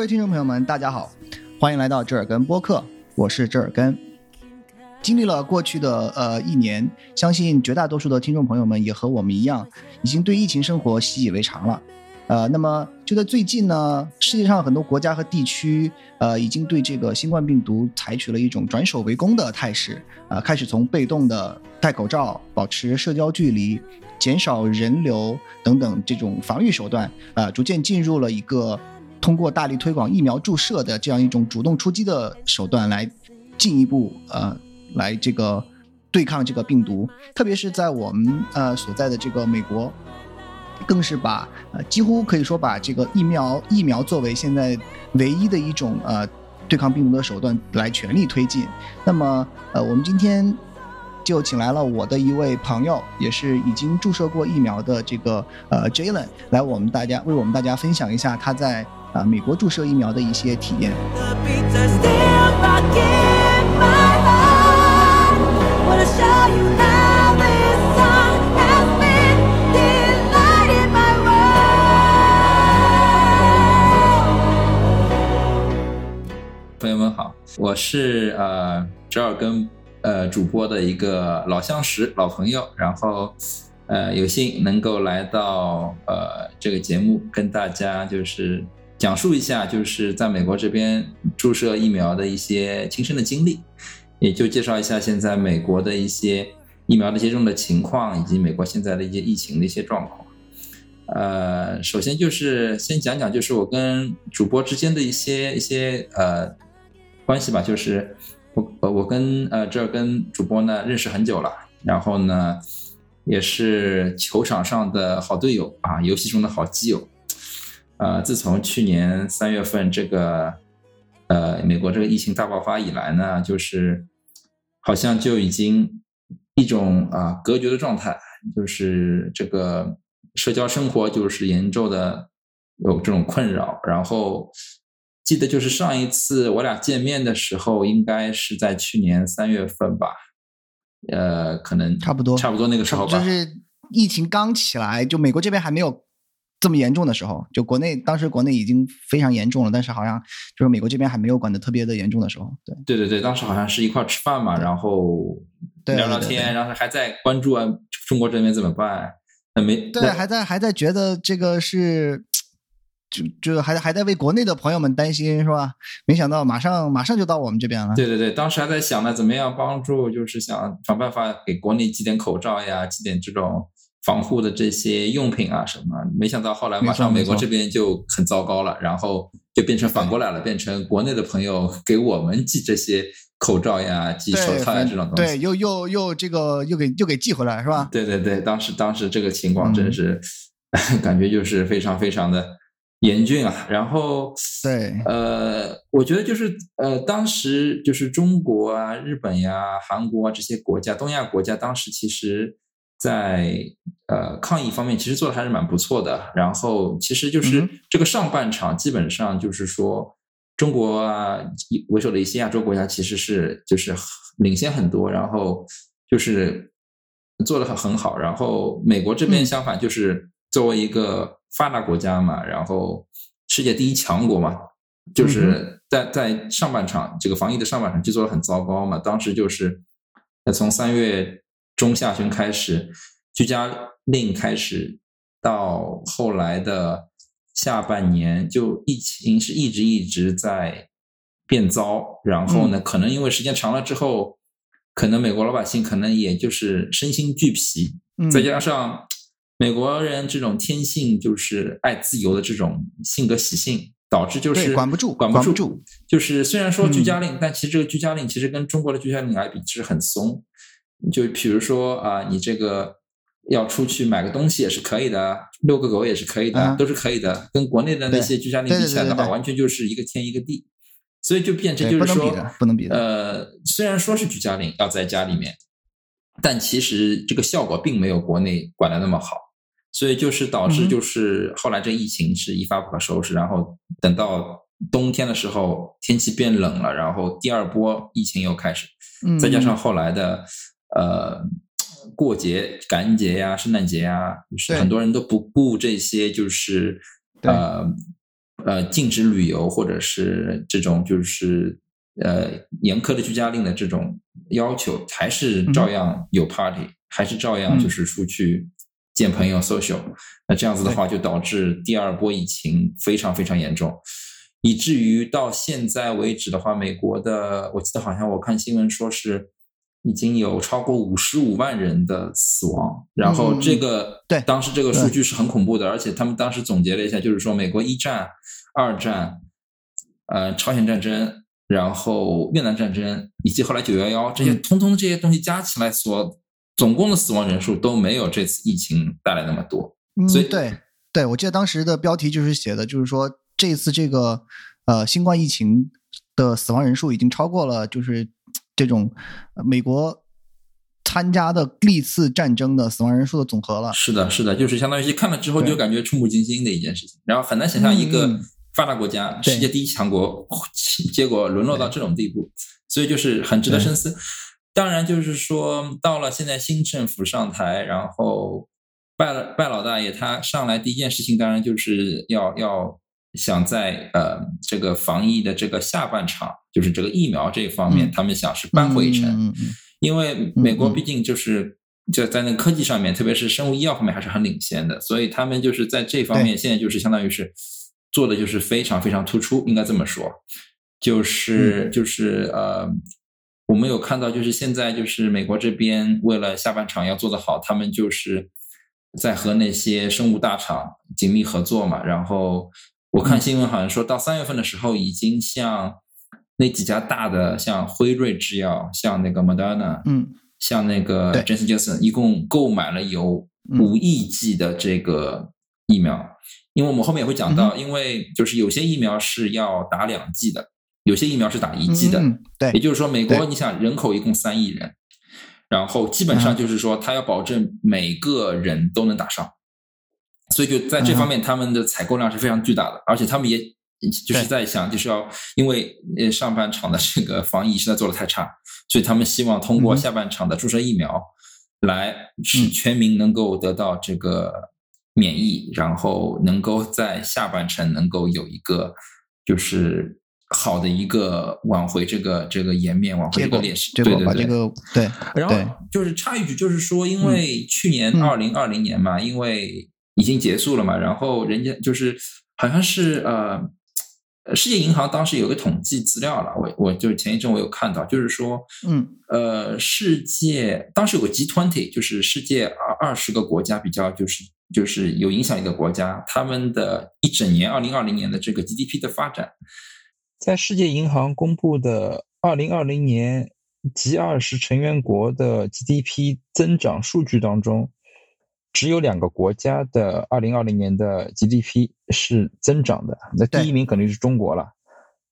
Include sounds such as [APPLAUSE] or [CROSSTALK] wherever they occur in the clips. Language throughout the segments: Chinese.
各位听众朋友们，大家好，欢迎来到折耳根播客，我是折耳根。经历了过去的呃一年，相信绝大多数的听众朋友们也和我们一样，已经对疫情生活习以为常了。呃，那么就在最近呢，世界上很多国家和地区，呃，已经对这个新冠病毒采取了一种转守为攻的态势，呃，开始从被动的戴口罩、保持社交距离、减少人流等等这种防御手段，呃，逐渐进入了一个通过大力推广疫苗注射的这样一种主动出击的手段，来进一步呃，来这个对抗这个病毒，特别是在我们呃所在的这个美国。更是把呃几乎可以说把这个疫苗疫苗作为现在唯一的一种呃对抗病毒的手段来全力推进。那么呃我们今天就请来了我的一位朋友，也是已经注射过疫苗的这个呃 Jalen 来我们大家为我们大家分享一下他在啊美国注射疫苗的一些体验。朋友们好，我是呃折耳根呃主播的一个老相识、老朋友，然后呃有幸能够来到呃这个节目，跟大家就是讲述一下就是在美国这边注射疫苗的一些亲身的经历，也就介绍一下现在美国的一些疫苗的接种的情况，以及美国现在的一些疫情的一些状况。呃，首先就是先讲讲就是我跟主播之间的一些一些呃。关系吧，就是我呃我跟呃这跟主播呢认识很久了，然后呢也是球场上的好队友啊，游戏中的好基友。呃，自从去年三月份这个呃美国这个疫情大爆发以来呢，就是好像就已经一种啊隔绝的状态，就是这个社交生活就是严重的有这种困扰，然后。记得就是上一次我俩见面的时候，应该是在去年三月份吧，呃，可能差不多，差不多那个时候吧。就是疫情刚起来，就美国这边还没有这么严重的时候，就国内当时国内已经非常严重了，但是好像就是美国这边还没有管的特别的严重的时候。对，对对对，当时好像是一块吃饭嘛，然后聊聊天，然后还在关注啊中国这边怎么办，没对，还在还在觉得这个是。就就还还在为国内的朋友们担心是吧？没想到马上马上就到我们这边了。对对对，当时还在想呢，怎么样帮助，就是想想办法给国内寄点口罩呀，寄点这种防护的这些用品啊什么。没想到后来马上美国这边就很糟糕了，然后就变成反过来了，变成国内的朋友给我们寄这些口罩呀、寄手套呀这种东西。对，又又又这个又给又给寄回来是吧？对对对，当时当时这个情况真是 [LAUGHS] 感觉就是非常非常的。严峻啊，然后对，呃，我觉得就是呃，当时就是中国啊、日本呀、韩国啊这些国家，东亚国家，当时其实，在呃抗疫方面，其实做的还是蛮不错的。然后，其实就是这个上半场，基本上就是说，中国啊为首的一些亚洲国家，其实是就是领先很多，然后就是做的很很好。然后，美国这边相反，就是作为一个。发达国家嘛，然后世界第一强国嘛，就是在在上半场这个防疫的上半场就做的很糟糕嘛。当时就是从三月中下旬开始居家令开始，到后来的下半年，就疫情是一直一直在变糟。然后呢，可能因为时间长了之后，可能美国老百姓可能也就是身心俱疲，再加上。美国人这种天性就是爱自由的这种性格习性，导致就是管不住，管不住。就是虽然说居家令，但其实这个居家令其实跟中国的居家令来比，其实很松。就比如说啊，你这个要出去买个东西也是可以的，遛个狗也是可以的，都是可以的。跟国内的那些居家令比起来的话，完全就是一个天一个地。所以就变成就是说，不能比的。呃，虽然说是居家令要在家里面，但其实这个效果并没有国内管的那么好。所以就是导致就是后来这疫情是一发不可收拾，然后等到冬天的时候天气变冷了，然后第二波疫情又开始，再加上后来的呃过节感恩节呀、圣诞节呀，就是很多人都不顾这些就是呃呃禁止旅游或者是这种就是呃严苛的居家令的这种要求，还是照样有 party，还是照样就是出去见朋友 social。那这样子的话，就导致第二波疫情非常非常严重，以至于到现在为止的话，美国的我记得好像我看新闻说是。已经有超过五十五万人的死亡，然后这个对当时这个数据是很恐怖的，而且他们当时总结了一下，就是说美国一战、二战、呃朝鲜战争，然后越南战争，以及后来九幺幺这些，通通这些东西加起来，所总共的死亡人数都没有这次疫情带来那么多。所以对对，我记得当时的标题就是写的，就是说这次这个呃新冠疫情的死亡人数已经超过了，就是。这种美国参加的历次战争的死亡人数的总和了。是的，是的，就是相当于看了之后就感觉触目惊心的一件事情。然后很难想象一个发达国家、世界第一强国，结果沦落到这种地步，所以就是很值得深思。当然，就是说到了现在新政府上台，然后拜了拜老大爷他上来第一件事情，当然就是要要。想在呃这个防疫的这个下半场，就是这个疫苗这一方面，他们想是扳回一城，因为美国毕竟就是就在那个科技上面，特别是生物医药方面还是很领先的，所以他们就是在这方面现在就是相当于是做的就是非常非常突出，应该这么说，就是就是呃，我们有看到就是现在就是美国这边为了下半场要做得好，他们就是在和那些生物大厂紧密合作嘛，然后。我看新闻好像说到三月份的时候，已经像那几家大的，像辉瑞制药、像那个 Moderna，嗯，像那个 Johnson Johnson，一共购买了有五亿剂的这个疫苗。因为我们后面也会讲到，因为就是有些疫苗是要打两剂的，有些疫苗是打一剂的。对，也就是说，美国你想人口一共三亿人，然后基本上就是说，他要保证每个人都能打上。所以就在这方面，他们的采购量是非常巨大的，而且他们也就是在想，就是要因为呃上半场的这个防疫实在做的太差，所以他们希望通过下半场的注射疫苗，来使全民能够得到这个免疫，然后能够在下半程能够有一个就是好的一个挽回这个这个颜面，挽回这个劣势。对对对，这个对。然后就是插一句，就是说，因为去年二零二零年嘛，因为已经结束了嘛？然后人家就是好像是呃，世界银行当时有个统计资料了，我我就前一阵我有看到，就是说，嗯，呃，世界当时有个 G twenty，就是世界二二十个国家比较就是就是有影响力的国家，他们的一整年二零二零年的这个 GDP 的发展，在世界银行公布的二零二零年 G 二十成员国的 GDP 增长数据当中。只有两个国家的二零二零年的 GDP 是增长的，那第一名肯定是中国了，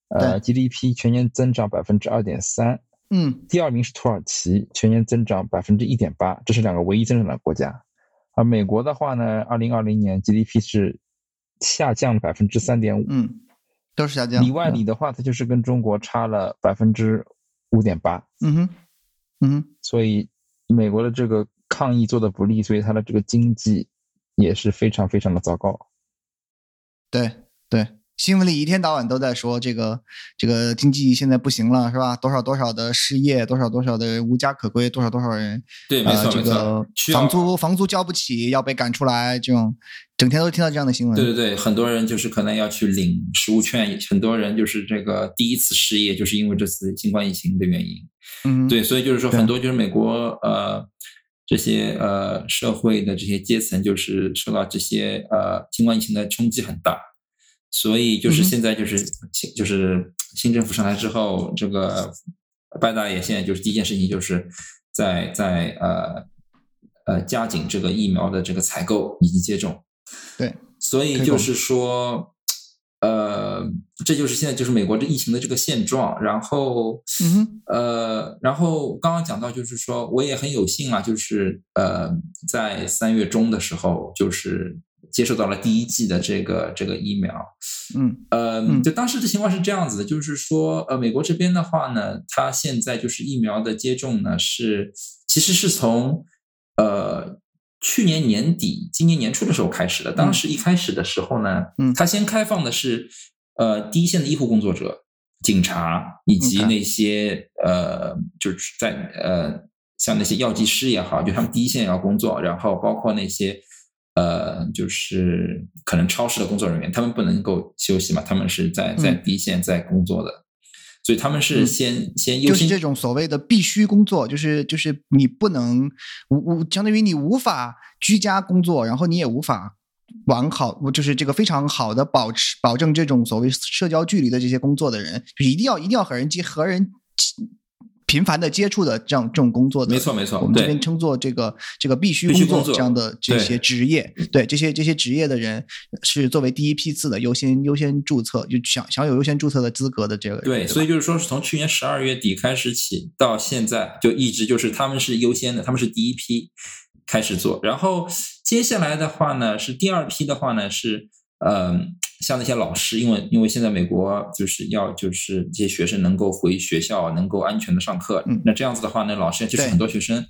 呃，GDP 全年增长百分之二点三，嗯，第二名是土耳其，全年增长百分之一点八，这是两个唯一增长的国家。而美国的话呢，二零二零年 GDP 是下降百分之三点五，嗯，都是下降。里外里的话，它就是跟中国差了百分之五点八，嗯哼，嗯哼，所以美国的这个。抗疫做的不利，所以它的这个经济也是非常非常的糟糕。对对，新闻里一天到晚都在说这个这个经济现在不行了，是吧？多少多少的失业，多少多少的无家可归，多少多少人对，没错没错，房租房租交不起要被赶出来，这种整天都听到这样的新闻。对对对，很多人就是可能要去领食物券，很多人就是这个第一次失业，就是因为这次新冠疫情的原因。嗯，对，所以就是说很多就是美国呃。这些呃社会的这些阶层，就是受到这些呃新冠疫情的冲击很大，所以就是现在就是新就是新政府上台之后，这个拜大爷现在就是第一件事情就是在在呃呃加紧这个疫苗的这个采购以及接种。对，所以就是说。呃，这就是现在就是美国这疫情的这个现状。然后，嗯呃，然后刚刚讲到，就是说我也很有幸啊，就是呃，在三月中的时候，就是接受到了第一季的这个这个疫苗。嗯，呃，就当时的情况是这样子的，就是说，呃，美国这边的话呢，它现在就是疫苗的接种呢，是其实是从呃去年年底、今年年初的时候开始的。当时一开始的时候呢，嗯它先开放的是呃第一线的医护工作者、警察以及那些呃就是在呃像那些药剂师也好，就他们第一线要工作，然后包括那些。呃，就是可能超市的工作人员，他们不能够休息嘛，他们是在在嗯第一线在工作的，所以他们是嗯。先、先优先就是这种所谓的必须工作，就是就是你不能无无相当于你无法居家工作，然后你也无法完好，就是这个非常好的保持保证这种所谓社交距离的这些工作的人，就是一定要一定要和人接和人频繁的接触的这样这种工作的，没错没错我们这边称作这个这个必须工作这样的这些职业，对这些这些职业的人是作为第一批次的优先优先注册，就享享有优先注册的资格的这个人，对，吧所以就是说，是从去年十二月底开始起到现在，就一直就是他们是优先的，他们是第一批开始做，然后接下来的话呢，是第二批的话呢是，呃、像那些老师，因为因为现在美国就是要就是这些学生能够回学校，能够安全的上课，嗯。那这样子的话呢，老师就是很多学生，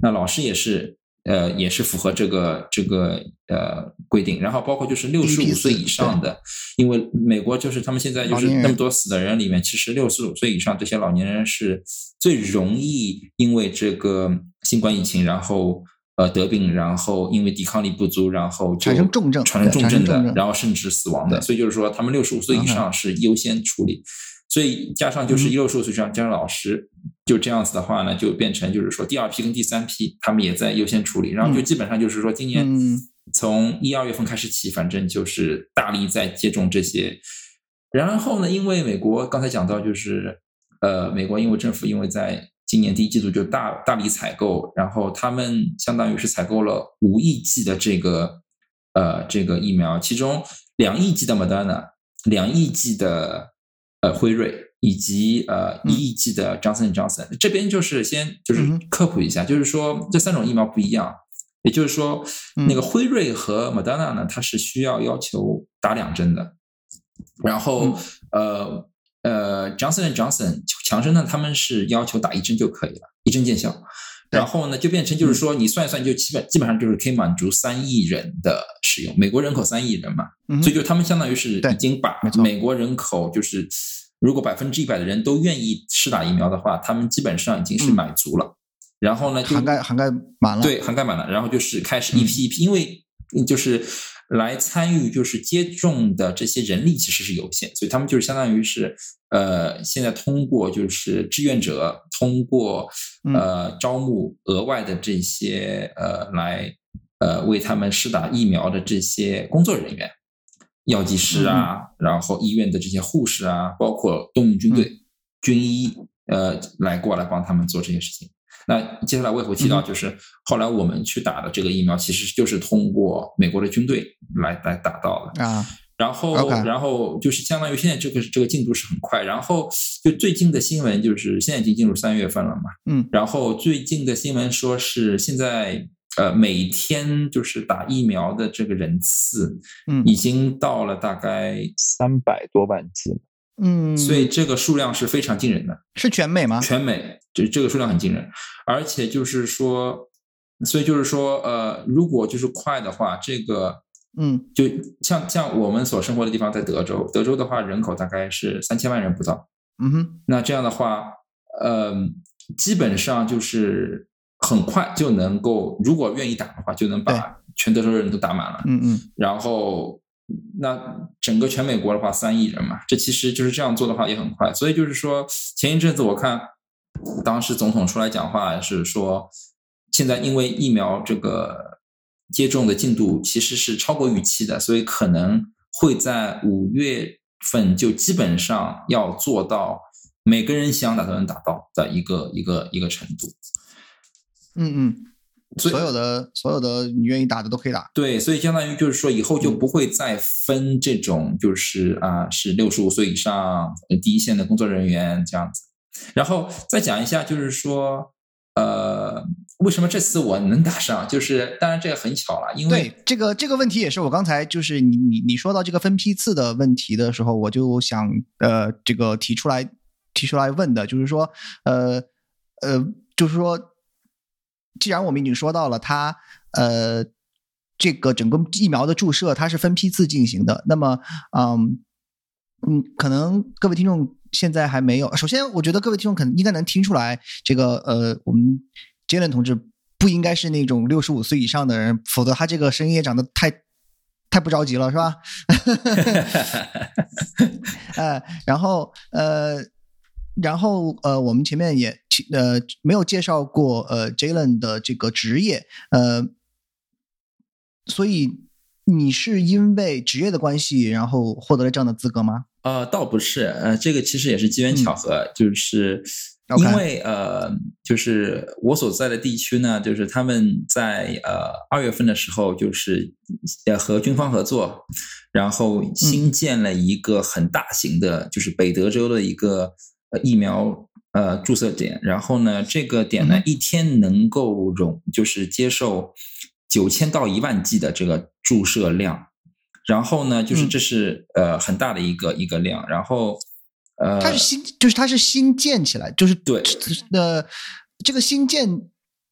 那老师也是。呃，也是符合这个这个呃规定，然后包括就是六十五岁以上的，因为美国就是他们现在就是那么多死的人里面，其实六十五岁以上这些老年人是最容易因为这个新冠疫情，然后呃得病，然后因为抵抗力不足，然后就产生重症产生重症的然后甚至死亡的。所以就是说，他们六十五岁以上是优先处理。所以加上就是嗯六十五岁以上加上老师，就这样子的话呢，就变成就是说第二批跟第三批他们也在优先处理，然后就基本上就是说今年嗯从一二月份开始起，反正就是大力在接种这些。然后呢，因为美国刚才讲到，就是呃，美国因为政府因为在今年第一季度就大大力采购，然后他们相当于是采购了五亿剂的这个呃这个疫苗，其中两亿剂的 Moderna，两亿剂的呃辉瑞。以及呃嗯。一亿剂的 Johnson Johnson，、这边就是先就是科普一下，就是说这三种疫苗不一样，也就是说，嗯。那个辉瑞和 Moderna 呢，它是需要要求打两针的，然后、呃呃，Johnson Johnson 强生呢，他们是要求打一针就可以了，一针见效。然后呢，就变成就是说，你算一算，就基本基本上就是可以满足三亿人的使用。美国人口三亿人嘛，嗯所以就他们相当于是已经把美国人口就是，如果百分之一百的人都愿意试打疫苗的话，他们基本上已经是嗯满足了。然后呢，就涵盖涵盖满了，对，涵盖满了，然后就是开始一批一批，因为就是来参与就是接种的这些人力其实是有限，所以他们就是相当于是呃，现在通过就是志愿者通过呃招募额外的这些呃来呃为他们施打疫苗的这些工作人员，药剂师啊，然后医院的这些护士啊，包括动用军队、军医呃来过来帮他们做这些事情。那接下来我也会提到，嗯就是后来我们去打的这个疫苗，其实就是通过美国的军队来来打到的。啊，然后然后就是相当于现在这个这个进度是很快。然后就最近的新闻就是现在已经进入三月份了嘛，嗯，然后最近的新闻说是现在呃每天就是打疫苗的这个人次，嗯。已经到了大概，三百多万剂，嗯，所以这个数量是非常惊人的。是全美吗？全美，就这个数量很惊人，而且就是说，所以就是说，呃，如果就是快的话，这个嗯就像像我们所生活的地方，在德州，德州的话人口大概是三千万人不到，嗯哼，那这样的话，呃，基本上就是很快就能够，如果愿意打的话，就能把全德州人都打满了。嗯嗯然后，那整个全美国的话，三亿人嘛，这其实就是这样做的话也很快。所以就是说，前一阵子我看当时总统出来讲话是说，现在因为疫苗这个接种的进度其实是超过预期的，所以可能会在五月份就基本上要做到每个人想打都能打到的一个一个一个程度。嗯嗯，所所有的所有的你愿意打的都可以打。对，所以相当于就是说，以后就不会再分这种，就是啊，是六十五岁以上呃第一线的工作人员这样子。然后再讲一下，就是说，呃，为什么这次我能打上？就是当然这个很巧了，因为对这个这个问题也是我刚才就是你你你说到这个分批次的问题的时候，我就想呃这个提出来提出来问的，就是说呃呃就是说，既然我们已经说到了它呃，这个整个疫苗的注射它是分批次进行的。那么，嗯嗯，可能各位听众现在还没有。首先，我觉得各位听众可能应该能听出来，这个呃，我们杰伦同志不应该是那种六十五岁以上的人，否则他这个声音也长得太太不着急了，是吧？[LAUGHS] [LAUGHS] 呃，然后呃，然后呃，我们前面也呃没有介绍过呃 Jalen 的这个职业，呃，所以你是因为职业的关系，然后获得了这样的资格吗？呃，倒不是，呃，这个其实也是机缘巧合，就是因为呃，就是我所在的地区呢，就是他们在呃二月份的时候，就是呃和军方合作，然后新建了一个很大型的，就是北德州的一个呃疫苗呃注射点，然后呢，这个点呢一天能够容，就是接受九千到一万剂的这个注射量。然后呢，就是这是呃很大的一个一个量，然后呃，它是新，就是它是新建起来，就是对，呃，这个新建，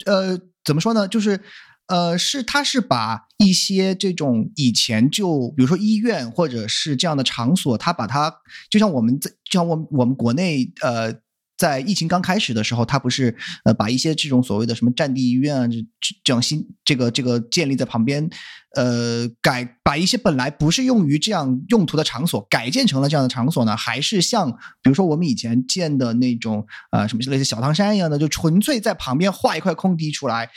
呃，怎么说呢？就是呃，是它是把一些这种以前就比如说医院或者是这样的场所，它把它就像我们在就像我我们国内呃。在疫情刚开始的时候，他不是呃把一些这种所谓的什么战地医院啊，这这样新这个这个建立在旁边，呃改把一些本来不是用于这样用途的场所改建成了这样的场所呢？还是像比如说我们以前建的那种啊什么类似小汤山一样的，就纯粹在旁边划一块空地出来，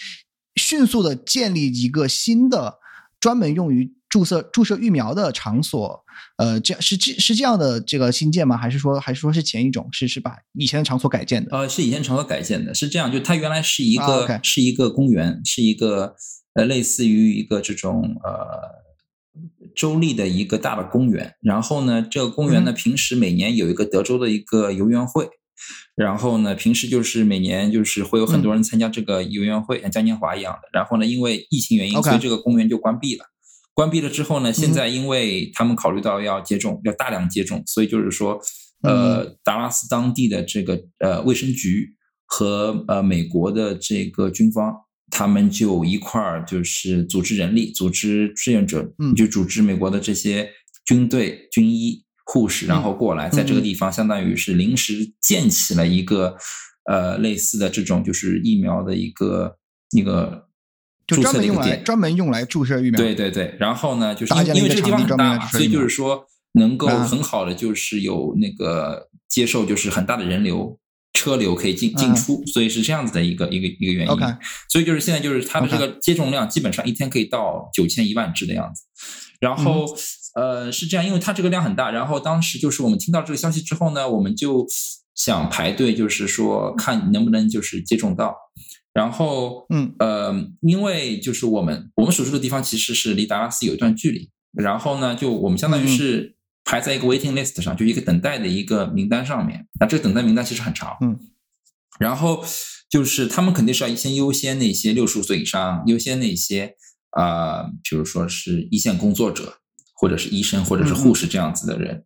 迅速的建立一个新的专门用于。注射注射疫苗的场所，呃，这样是这是这样的这个新建吗？还是说还是说是前一种是是把以前的场所改建的？呃，是以前场所改建的，是这样，就它原来是一个是一个公园，是一个呃类似于一个这种呃州立的一个大的公园。然后呢，这个公园呢，平时每年有一个德州的一个游园会，然后呢，平时就是每年就是会有很多人参加这个游园会，像嘉年华一样的。然后呢，因为疫情原因，所以这个公园就关闭了。关闭了之后呢？现在因为他们考虑到要接种，要大量接种，所以就是说，呃，达拉斯当地的这个呃卫生局和呃美国的这个军方，他们就一块儿就是组织人力，组织志愿者，就组织美国的这些军队、军医、护士，然后过来，在这个地方相当于是临时建起了一个呃类似的这种就是疫苗的一个一个。就专门用来专门用来注射疫苗。对对对，然后呢，就是因为这个地方很大，所以就是说能够很好的就是有那个接受，就是很大的人流车流可以进进出，所以是这样子的一个一个一个原因。所以就是现在就是它的这个接种量基本上一天可以到九千一万支的样子。然后呃是这样，因为它这个量很大，然后当时就是我们听到这个消息之后呢，我们就想排队，就是说看能不能就是接种到。然后，嗯，呃，因为就是我们我们所住的地方其实是离达拉斯有一段距离，然后呢，就我们相当于是排在一个 waiting list 上，就一个等待的一个名单上面。那这个等待名单其实很长，嗯，然后就是他们肯定是要先优先那些六十五岁以上，优先那些啊，比如说是一线工作者，或者是医生，或者是护士这样子的人，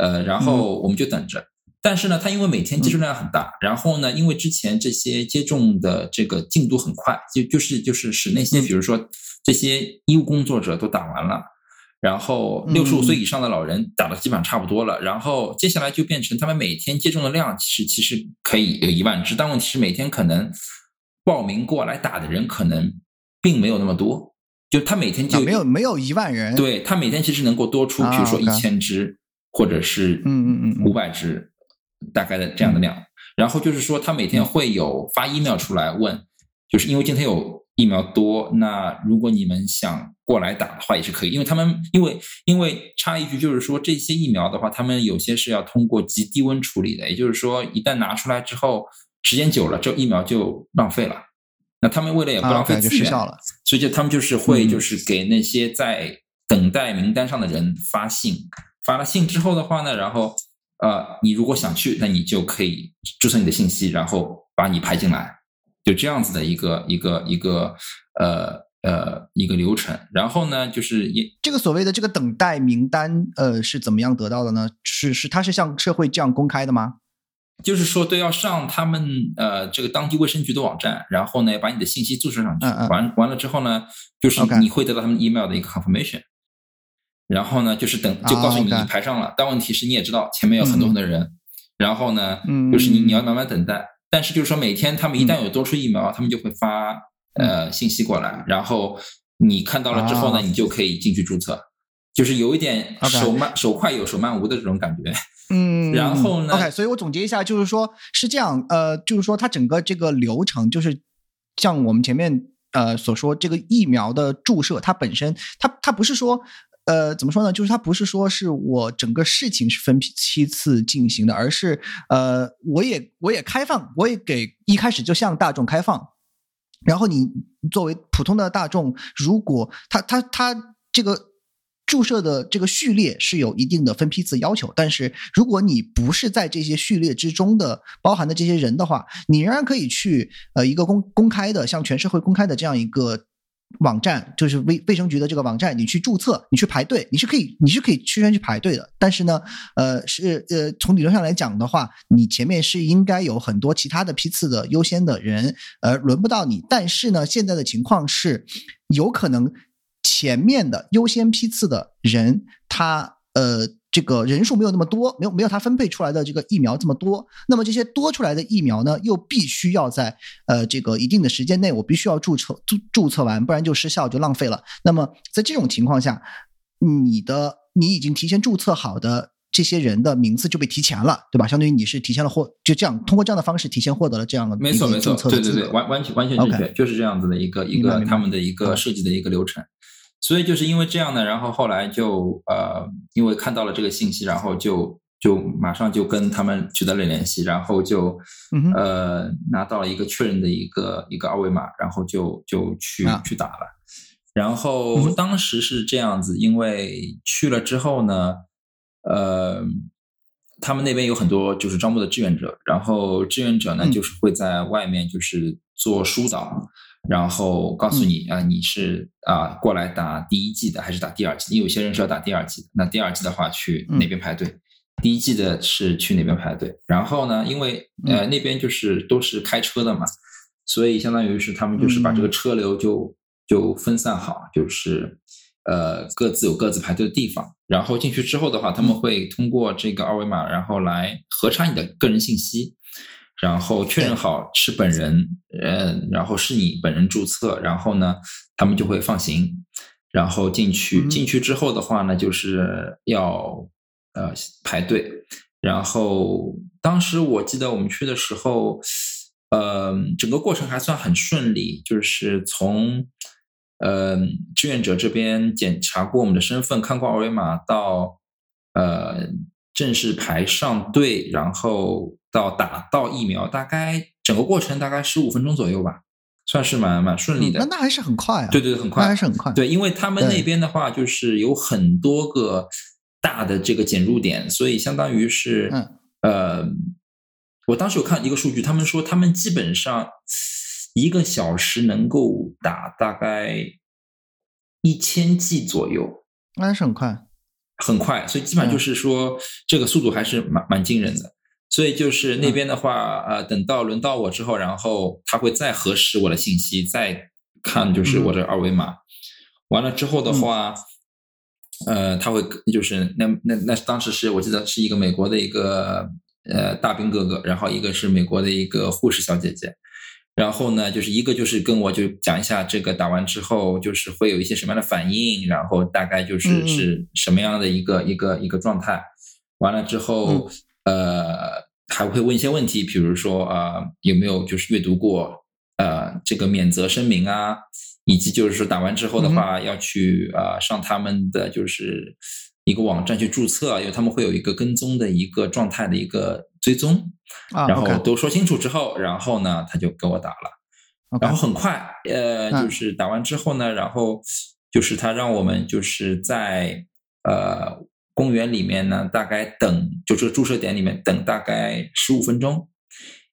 呃，然后我们就等着。但是呢，他因为每天接种量很大，然后呢，因为之前这些接种的这个进度很快，就就是就是使那些比如说这些医务工作者都打完了，然后六十五岁以上的老人打的基本上差不多了，然后接下来就变成他们每天接种的量其实其实可以有一万支，但问题是每天可能报名过来打的人可能并没有那么多，就他每天就没有没有一万人，对他每天其实能够多出，比如说一千只或者是嗯嗯嗯五百只。大概的这样的量，然后就是说，他每天会有发 email 出来问，就是因为今天有疫苗多，那如果你们想过来打的话也是可以，因为他们因为因为插一句就是说，这些疫苗的话，他们有些是要通过极低温处理的，也就是说，一旦拿出来之后，时间久了，这疫苗就浪费了。那他们为了也不浪费资源，所以就他们就是会就是给那些在等待名单上的人发信，发了信之后的话呢，然后。呃，你如果想去，那你就可以注册你的信息，然后把你排进来，就这样子的一个一个一个呃呃一个流程。然后呢，就是也这个所谓的这个等待名单，呃，是怎么样得到的呢？是是它是向社会这样公开的吗？就是说都要上他们呃这个当地卫生局的网站，然后呢把你的信息注册上去，嗯嗯。完完了之后呢，就是你会得到他们 email 的一个 confirmation，然后呢就是等就告诉你啊你排上了，但问题是你也知道前面有很多很多人，然后呢嗯。就是你你要慢慢等待，但是就是说每天他们一旦有多出疫苗，他们就会发嗯。呃信息过来，然后你看到了之后呢，啊你就可以进去注册，就是有一点手慢手快有手慢无的这种感觉。嗯，[LAUGHS] 然后呢？OK，所以我总结一下，就是说是这样，呃，就是说它整个这个流程，就是像我们前面呃所说，这个疫苗的注射，它本身，它它不是说。呃，怎么说呢？就是它不是说是我整个事情是分批次进行的，而是呃，我也我也开放，我也给一开始就向大众开放，然后你作为普通的大众，如果他他他这个注射的这个序列是有一定的分批次要求，但是如果你不是在这些序列之中的包含的这些人的话，你仍然可以去呃一个公公开的向全社会公开的这样一个。网站就是卫卫生局的这个网站，你去注册，你去排队，你是可以，你是可以去先去排队的。但是呢，呃，是呃，从理论上来讲的话，你前面是应该有很多其他的批次的优先的人，呃，轮不到你。但是呢，现在的情况是，有可能前面的优先批次的人，他呃。这个人数没有那么多，没有没有他分配出来的这个疫苗这么多，那么这些多出来的疫苗呢，又必须要在呃这个一定的时间内，我必须要注册注注册完，不然就失效就浪费了。那么在这种情况下，你的你已经提前注册好的这些人的名字就被提前了，对吧？相当于你是提前了获，就这样通过这样的方式提前获得了这样的没错没错对对对。完完全完全正确就是这样子的一个一个他们的一个设计的一个流程。所以就是因为这样呢，然后后来就呃，因为看到了这个信息，然后就就马上就跟他们取得了联系，然后就嗯呃拿到了一个确认的一个一个二维码，然后就就去啊去打了。然嗯后当时是这样子，因为去了之后呢，呃，他们那边有很多就是招募的志愿者，然后志愿者呢嗯就是会在外面就是做疏导，然后告诉你啊、你是啊过来打第一季的还是打第二季的？因为有些人是要打第二季的，那第二季的话去哪边排队？第一季的是去哪边排队？然后呢，因为呃那边就是都是开车的嘛，所以相当于是他们就是把这个车流就就分散好，就是呃各自有各自排队的地方。然后进去之后的话，他们会通过这个二维码，然后来核查你的个人信息，然后确认好是本人，嗯，然后是你本人注册，然后呢，他们就会放行，然后进去。嗯进去之后的话呢，就是要呃排队。然后当时我记得我们去的时候，呃，整个过程还算很顺利，就是从呃志愿者这边检查过我们的身份，看过二维码，到呃正式排上队，然后到打到疫苗，大概整个过程大概十五分钟左右吧，算是蛮蛮顺利的。嗯那那还是很快啊，对对对，很快，还是很快。对，因为他们那边的话，就是有很多个大的这个检入点，所以相当于是，嗯呃，我当时有看一个数据，他们说他们基本上一个小时能够打大概一千剂左右，那还是很快。很快，所以基本上就是说这个速度还是蛮蛮惊人的。所以就是那边的话，呃，等到轮到我之后，然后他会再核实我的信息，再看就是我的二维码。完了之后的话，呃，他会就是那那那当时是我记得是一个美国的一个呃大兵哥哥，然后一个是美国的一个护士小姐姐。然后呢，就是一个就是跟我就讲一下这个打完之后就是会有一些什么样的反应，然后大概就嗯是嗯是什么样的一个一个一个状态。完了之后，呃，还会问一些问题，比如说啊、呃有没有就是阅读过呃这个免责声明啊，以及就是说打完之后的话要去呃上他们的就是一个网站去注册，因为他们会有一个跟踪的一个状态的一个追踪。啊然后都说清楚之后，然后呢，他就给我打了，然后很快，呃，嗯。就是打完之后呢，然后就是他让我们就是在呃公园里面呢，大概等，就这个注射点里面等大概十五分钟，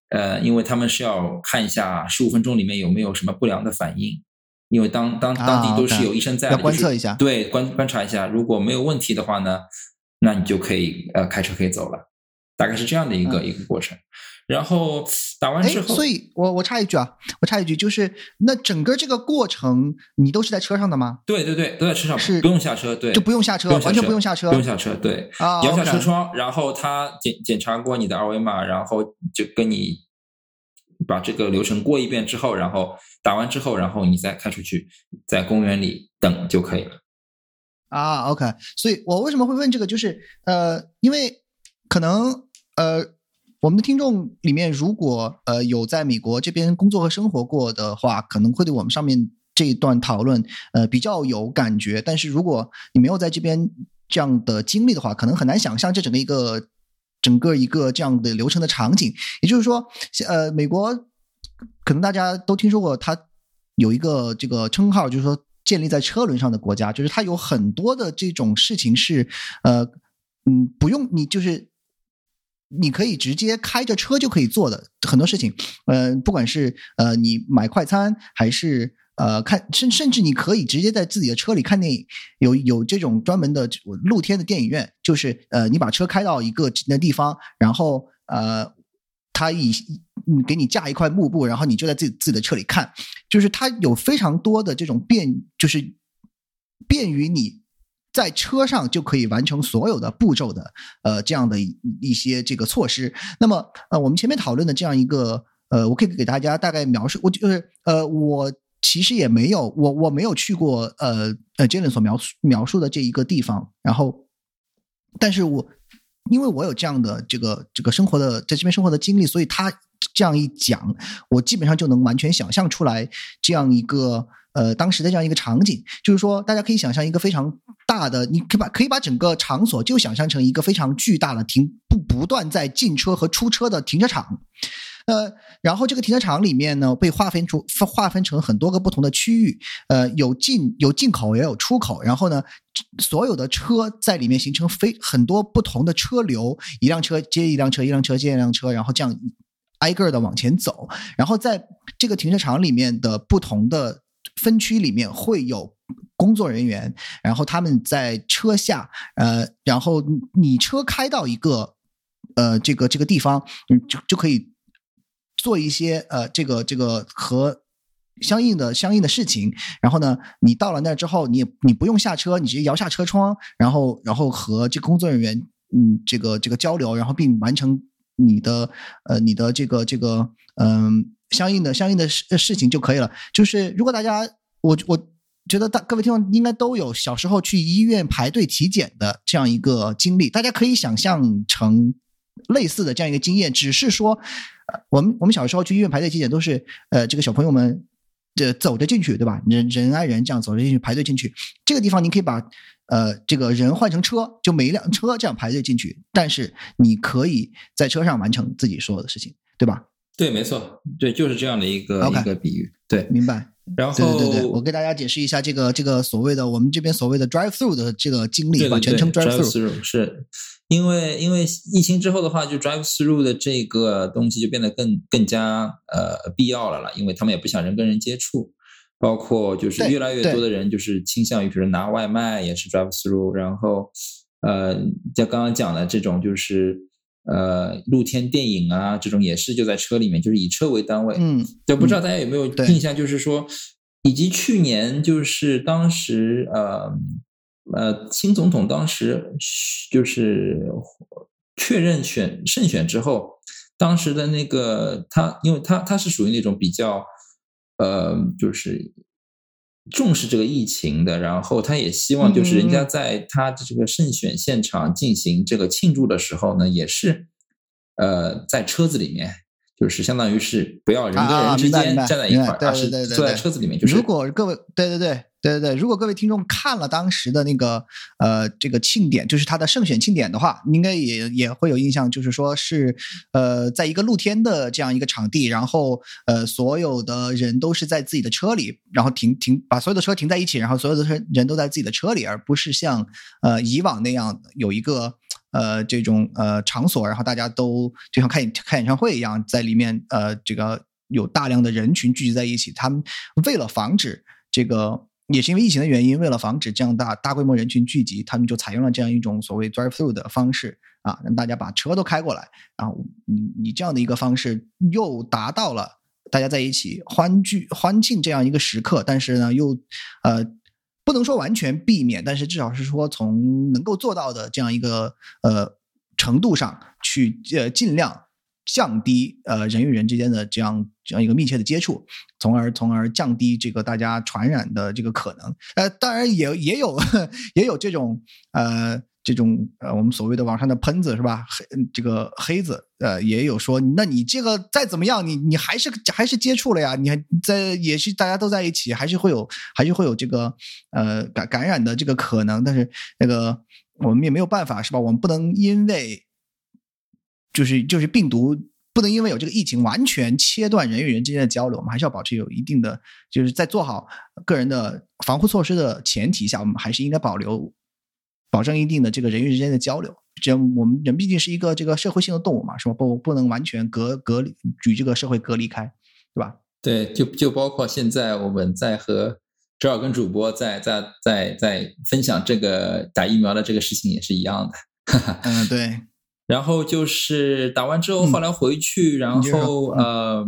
呃，因为他们是要看一下十五分钟里面有没有什么不良的反应，因为当当当地都是有医生在的，要观就是测一下。对，观观察一下，如果没有问题的话呢，那你就可以呃开车可以走了。大概是这样的一个、一个过程。然后打完哎之，后，所以我我插一句啊，我插一句，就是那整个这个过程你都是在车上的吗？对对对，都在车上，是不用下车，对，就不用下车，完全不用下车，不用下车，对，啊，摇下车窗，然后他检检查过你的二维码，然后就跟你把这个流程过一遍之后，然后打完之后，然后你再开出去，在公园里等就可以了。啊，OK，所以我为什么会问这个，就是呃，因为可能呃，我们的听众里面如果呃有在美国这边工作和生活过的话，可能会对我们上面这一段讨论呃比较有感觉。但是如果你没有在这边这样的经历的话，可能很难想象这整个一个整个一个这样的流程的场景。也就是说，呃，美国可能大家都听说过，它有一个这个称号，就是说建立在车轮上的国家，就是它有很多的这种事情是，呃，嗯，不用你就是。你可以直接开着车就可以做的很多事情，呃，不管是呃你买快餐，还是呃看，甚甚至你可以直接在自己的车里看电影，有有这种专门的露天的电影院，就是呃你把车开到一个那地方，然后呃他以给你架一块幕布，然后你就在自己自己的车里看，就是它有非常多的这种便，就是便于你在车上就可以完成所有的步骤的呃这样的一一些这个措施。那么呃我们前面讨论的这样一个呃，我可以给大家大概描述，我就是呃我。其实也没有，我我没有去过呃呃 Jalen 所描述描述的这一个地方，然后，但是我因为我有这样的这个这个生活的在这边生活的经历，所以他这样一讲，我基本上就能完全想象出来这样一个呃当时的这样一个场景，就是说大家可以想象一个非常大的，你可以把可以把整个场所就想象成一个非常巨大的停不不断在进车和出车的停车场。呃，然后这个停车场里面呢，被划分出划分成很多个不同的区域，呃，有进有进口也有出口，然后呢，所有的车在里面形成非很多不同的车流，一辆车接一辆车，一辆车接一辆车，然后这样挨个的往前走，然后在这个停车场里面的不同的分区里面会有工作人员，然后他们在车下，呃，然后你车开到一个呃这个这个地方，嗯，就就可以。做一些呃，这个这个和相应的相应的事情，然后呢，你到了那之后，你也你不用下车，你直接摇下车窗，然后然后和这工作人员嗯这个这个交流，然后并完成你的呃你的这个这个嗯、相应的相应的事事情就可以了。就是如果大家我我觉得大各位听众应该都有小时候去医院排队体检的这样一个经历，大家可以想象成类似的这样一个经验，只是说。我们我们小时候去医院排队体检都是，呃，这个小朋友们这走着进去，对吧？人人挨人这样走着进去排队进去。这个地方你可以把呃这个人换成车，就每一辆车这样排队进去。但是你可以在车上完成自己所有的事情，对吧？对，没错，对，就是这样的一个一个比喻。对，明白？然后对对对对，我给大家解释一下这个这个所谓的我们这边所谓的 drive through 的这个经历吧，对全称 drive through 是因为因为疫情之后的话，就 drive through 的这个东西就变得更更加呃必要了了，因为他们也不想人跟人接触，包括就是越来越多的人就是倾向于比如拿外卖也是 drive through，然后呃像刚刚讲的这种就是呃露天电影啊这种也是就在车里面，就是以车为单位，嗯，就，不知道大家有没有印象，就是说，以及去年就是当时呃呃新总统当时就是确认选胜选之后，当时的那个他，因为他他是属于那种比较呃就是。重视这个疫情的，然后他也希望就是人家在他的这个胜选现场进行这个庆祝的时候呢，也是呃在车子里面，就是相当于是不要人跟啊人之间站在一块儿，明白对而是坐在车子里面。就是如果各位对对对对对对，如果各位听众看了当时的那个呃这个庆典，就是他的胜选庆典的话，应该也也会有印象，就是说是呃在一个露天的这样一个场地，然后呃所有的人都是在自己的车里，然后停停把所有的车停在一起，然后所有的车人都在自己的车里，而不是像呃以往那样有一个。呃，这种呃场所，然后大家都就像看演看演唱会一样，在里面呃这个有大量的人群聚集在一起。他们为了防止这个也是因为疫情的原因，为了防止这样大大规模人群聚集，他们就采用了这样一种所谓 drive through 的方式啊，让大家把车都开过来，然后你你这样的一个方式又达到了大家在一起欢聚欢庆这样一个时刻，但是呢又呃不能说完全避免，但是至少是说从能够做到的这样一个呃程度上去呃尽量。降低呃人与人之间的这样这样一个密切的接触，从而从而降低这个大家传染的这个可能。呃，当然也也有 [LAUGHS] 也有这种呃这种呃我们所谓的网上的喷子是吧？黑这个黑子呃也有说，那你这个再怎么样，你你还是还是接触了呀？你还在也是大家都在一起，还是会有还是会有这个呃感感染的这个可能。但是那个我们也没有办法是吧？我们不能因为。就是就是病毒不能因为有这个疫情完全切断人与人之间的交流，我们还是要保持有一定的，就是在做好个人的防护措施的前提下，我们还是应该保留保证一定的这个人与人之间的交流。这我们人毕竟是一个这个社会性的动物嘛，是吧？不不能完全隔隔离与这个社会隔离开，对吧？对，就就包括现在我们在和周尔根主播在在在在分享这个打疫苗的这个事情也是一样的。[LAUGHS] 嗯，对。然后就是打完之后，后来回去，然后呃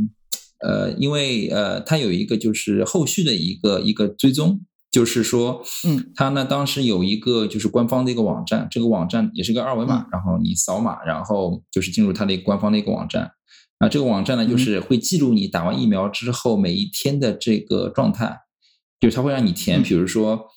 呃，因为呃，他有一个就是后续的一个一个追踪，就是说，嗯，他呢当时有一个就是官方的一个网站，这个网站也是个二维码，然后你扫码，然后就是进入他的官方的一个网站，啊，这个网站呢就是会记录你打完疫苗之后每一天的这个状态，就是他会让你填，比如说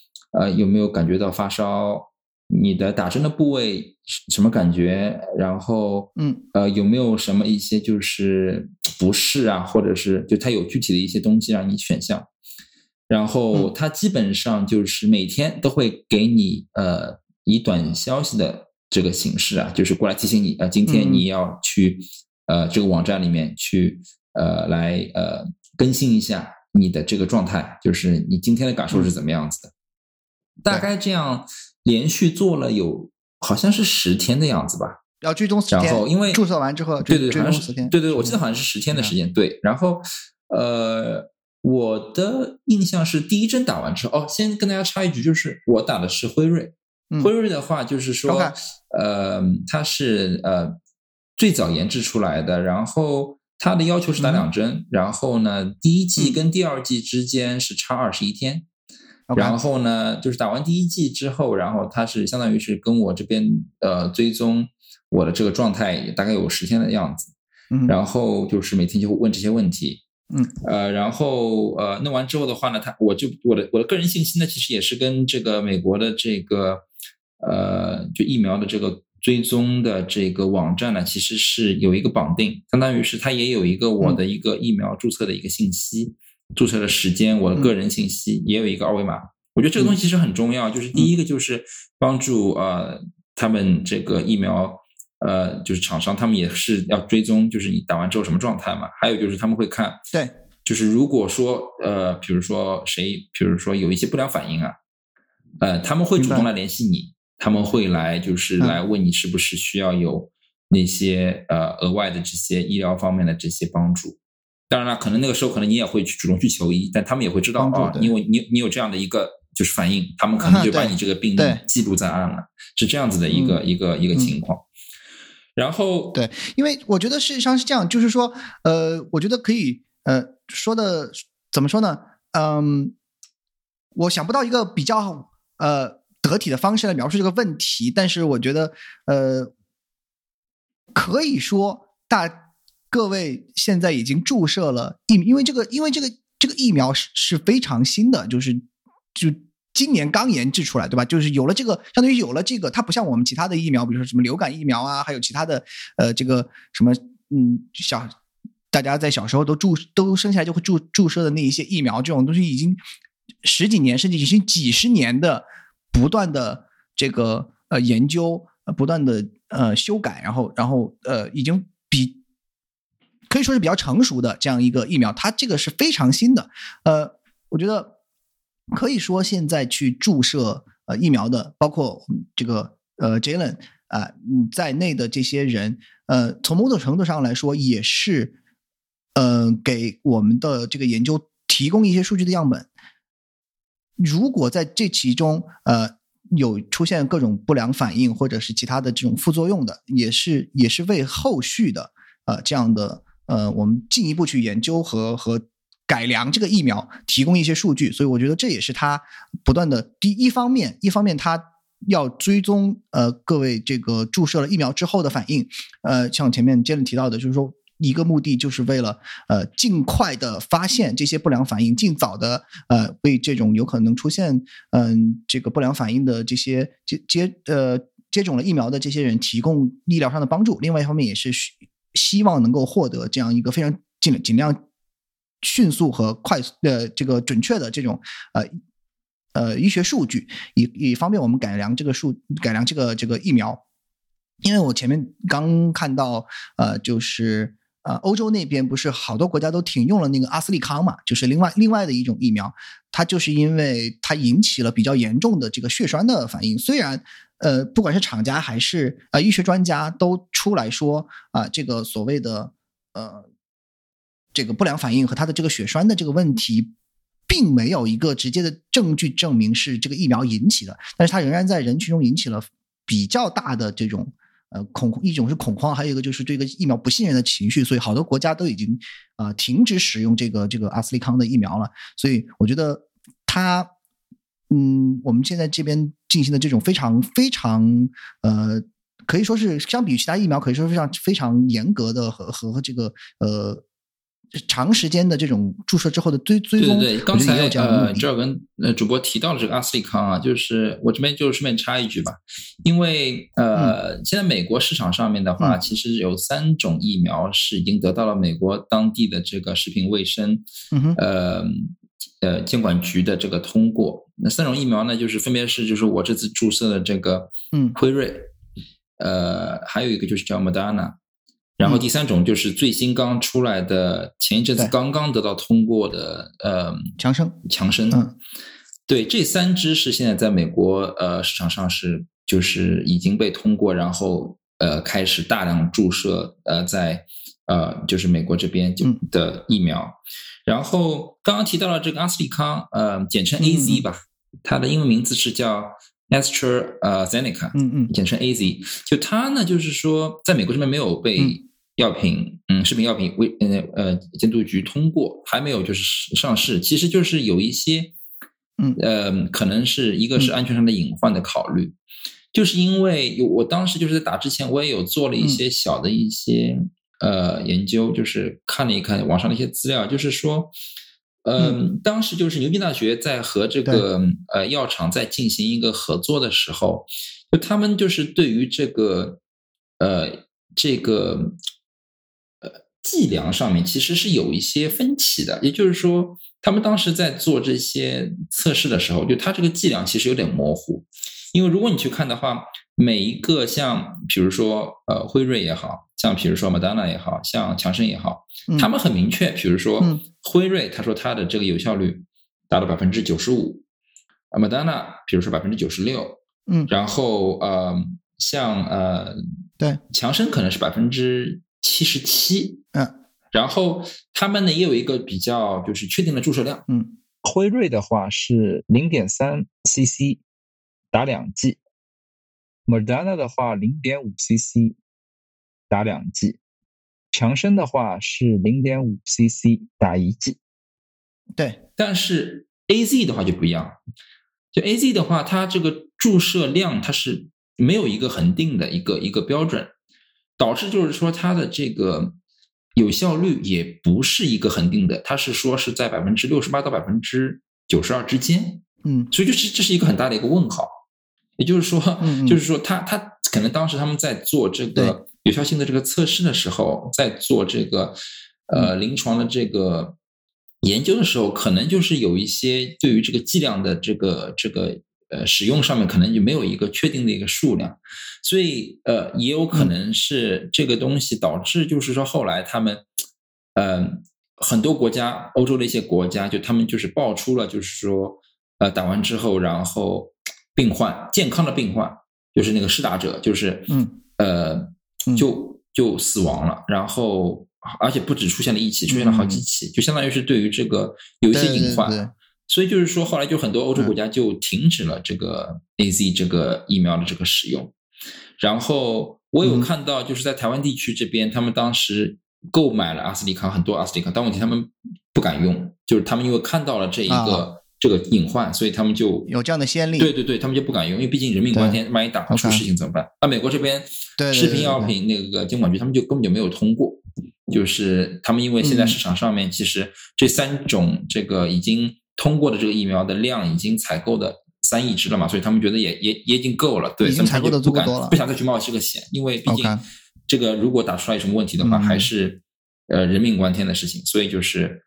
呃有没有感觉到发烧。你的打针的部位什么感觉？然后，嗯，呃，有没有什么一些就是不适啊，或者是就它有具体的一些东西让你选项？然后它基本上就是每天都会给你呃以短消息的这个形式啊，就是过来提醒你啊，今天你要去呃这个网站里面去呃来呃更新一下你的这个状态，就是你今天的感受是怎么样子的？大概这样。连续做了有好像是十天的样子吧，要追踪十天。然后因为注册完之后，对对，好像是十天。对对，我记得好像是十天的时间。对，然后呃，我的印象是第一针打完之后，哦，先跟大家插一句，就是我打的是辉瑞。辉瑞的话，就是说，呃，它是呃最早研制出来的，然后它的要求是打两针，然后呢，第一剂跟第二剂之间是差二十一天。然后呢，就是打完第一剂之后，然后他是相当于是跟我这边呃追踪我的这个状态，大概有十天的样子。嗯，然后就是每天就会问这些问题。嗯，呃，然后呃弄完之后的话呢，他我就我的我的个人信息呢，其实也是跟这个美国的这个呃就疫苗的这个追踪的这个网站呢，其实是有一个绑定，相当于是它也有一个我的一个疫苗注册的一个信息。注册的时间，我的个人信息也有一个二维码。我觉得这个东西其实很重要，就是第一个就是帮助呃他们这个疫苗呃就是厂商他们也是要追踪，就是你打完之后什么状态嘛。还有就是他们会看，对，就是如果说呃比如说谁，比如说有一些不良反应啊，呃他们会主动来联系你，他们会来就是来问你是不是需要有那些呃额外的这些医疗方面的这些帮助。当然了，可能那个时候可能你也会去主动去求医，但他们也会知道啊，因为你你有这样的一个就是反应，他们可能就把你这个病例记录在案了，是这样子的一个一个一个情况。然后对，因为我觉得事实上是这样，就是说，呃，我觉得可以呃说的怎么说呢？嗯，我想不到一个比较呃得体的方式来描述这个问题，但是我觉得呃可以说大。各位现在已经注射了疫，因为这个，因为这个这个疫苗是是非常新的，就是就今年刚研制出来，对吧？就是有了这个，相当于有了这个，它不像我们其他的疫苗，比如说什么流感疫苗啊，还有其他的呃，这个什么嗯小大家在小时候都注都生下来就会注注射的那一些疫苗，这种东西已经十几年甚至已经几十年的不断的这个呃研究，不断的呃修改，然后然后呃已经比。可以说是比较成熟的这样一个疫苗，它这个是非常新的。呃，我觉得可以说现在去注射呃疫苗的，包括这个呃 Jalen 啊在内的这些人，呃，从某种程度上来说，也是呃给我们的这个研究提供一些数据的样本。如果在这其中呃有出现各种不良反应或者是其他的这种副作用的，也是也是为后续的呃这样的呃我们进一步去研究和和改良这个疫苗提供一些数据。所以我觉得这也是他不断的第一方面，一方面他。要追踪呃各位这个注射了疫苗之后的反应，呃，像前面杰伦提到的，就是说一个目的就是为了呃尽快的发现这些不良反应，尽早的呃为这种有可能出现嗯这个不良反应的这些接接呃接种了疫苗的这些人提供医疗上的帮助。另外一方面也是希望能够获得这样一个非常尽尽量迅速和快速的这个准确的这种呃。呃，医学数据以以方便我们改良这个数改良这个这个疫苗，因为我前面刚看到，呃，就是呃，欧洲那边不是好多国家都停用了那个阿斯利康嘛，就是另外另外的一种疫苗，它就是因为它引起了比较严重的这个血栓的反应，虽然呃，不管是厂家还是呃医学专家都出来说啊，这个所谓的呃这个不良反应和它的这个血栓的这个问题。并没有一个直接的证据证明是这个疫苗引起的，但是它仍然在人群中引起了比较大的这种呃恐，一种是恐慌，还有一个就是对这个疫苗不信任的情绪，所以好多国家都已经啊停止使用这个这个阿斯利康的疫苗了。所以我觉得它，嗯，我们现在这边进行的这种非常非常呃，可以说是相比于其他疫苗，可以说非常非常严格的和和这个呃。长时间的这种注射之后的追追踪，对对对，刚才呃，这儿跟呃主播提到了这个阿斯利康啊，就是我这边就顺便插一句吧，因为呃，现在美国市场上面的话，其实有三种疫苗是已经得到了美国当地的这个食品卫生呃呃监管局的这个通过。那三种疫苗呢，就是分别是就是我这次注射的这个嗯。辉瑞，呃，还有一个就是叫 Moderna。然后第三种就是最新刚出来的，前一阵子刚刚得到通过的，呃，强生，强生，嗯，对，这三支是现在在美国呃市场上是就是已经被通过，然后呃开始大量注射呃在呃就是美国这边就的疫苗。然后刚刚提到了这个阿斯利康，呃，简称 A Z 吧，它的英文名字是叫 Astra 呃 Zeneca，嗯嗯，简称 A Z。就它呢，就是说在美国这边没有被药品，嗯，食品药品卫呃呃监督局通过，还没有就是上市，其实就是有一些，嗯。呃，可能是一个是安全上的隐患的考虑，就是因为有我当时就是在打之前，我也有做了一些小的一些呃研究，就是看了一看网上的一些资料，就是说，嗯，当时就是牛津大学在和这个呃药厂在进行一个合作的时候，就他们就是对于这个呃这个。呃剂量上面其实是有一些分歧的，也就是说，他们当时在做这些测试的时候，就它这个剂量其实有点模糊。因为如果你去看的话，每一个像比如说呃辉瑞也好像比如说 Moderna 也好像强生也好，他们很明确，比如说辉瑞他说它的这个有效率达到百分之九十五，Moderna 比如说百分之九十六，嗯，然后呃像呃对。强生可能是百分之。七十七，嗯，然后他们呢也有一个比较就是确定的注射量，嗯，辉瑞的话是零点三 cc 打两剂，Moderna 的话零点五 cc 打两剂，强生的话是零点五 cc 打一剂，对，但是 A Z 的话就不一样，就 A Z 的话，它这个注射量它是没有一个恒定的一个一个标准。导致就是说它的这个有效率也不是一个恒定的，它是说是在百分之六十八到百分之九十二之间，嗯，所以就是这是一个很大的一个问号。也就是说，就是说他他可能当时他们在做这个有效性的这个测试的时候，在做这个呃临床的这个研究的时候，可能就是有一些对于这个剂量的这个这个。呃，使用上面可能就没有一个确定的一个数量，所以呃，也有可能是这个东西导致，就是说后来他们，嗯，很多国家，欧洲的一些国家，就他们就是爆出了，就是说，呃，打完之后，然后病患健康的病患，就是那个施打者，就是嗯。呃，就就死亡了，然后而且不止出现了一起，出现了好几起，就相当于是对于这个有一些隐患。所以就是说，后来就很多欧洲国家就停止了这个 A Z 这个疫苗的这个使用。然后我有看到，就是在台湾地区这边，他们当时购买了阿斯利康很多阿斯利康，但问题他们不敢用，就是他们因为看到了这一个这个隐患，所以他们就有这样的先例。对对对，他们就不敢用，因为毕竟人命关天，万一打出事情怎么办？那美国这边食品药品那个监管局，他们就根本就没有通过。就是他们因为现在市场上面其实这三种这个已经通过的这个疫苗的量已经采购的三亿支了嘛，所以他们觉得也也也已经够了，对，已经采购的足够多了，不想再去冒这个险，因为毕竟这个如果打出来有什么问题的话，还是呃人命关天的事情，所以就是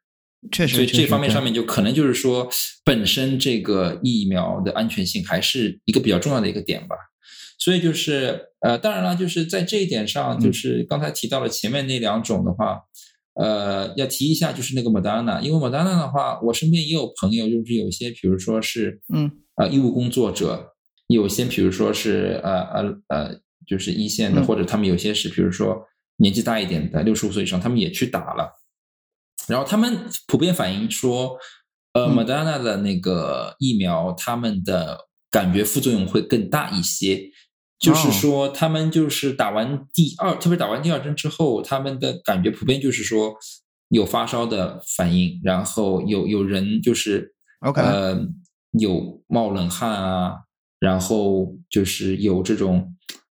确实，所以这方面上面就可能就是说本身这个疫苗的安全性还是一个比较重要的一个点吧。所以就是呃，当然了，就是在这一点上，就是刚才提到了前面那两种的话，呃，要提一下，就是那个 Moderna，因为 Moderna 的话，我身边也有朋友，就是有些，比如说是，嗯，呃，医务工作者，有些，比如说是呃呃呃，就是一线的，或者他们有些是，比如说年纪大一点的，六十五岁以上，他们也去打了，然后他们普遍反映说，呃，Moderna 的那个疫苗，他们的感觉副作用会更大一些。就是说，他们就是打完第二，特别打完第二针之后，他们的感觉普遍就是说有发烧的反应，然后有有人就是呃有冒冷汗啊，然后就是有这种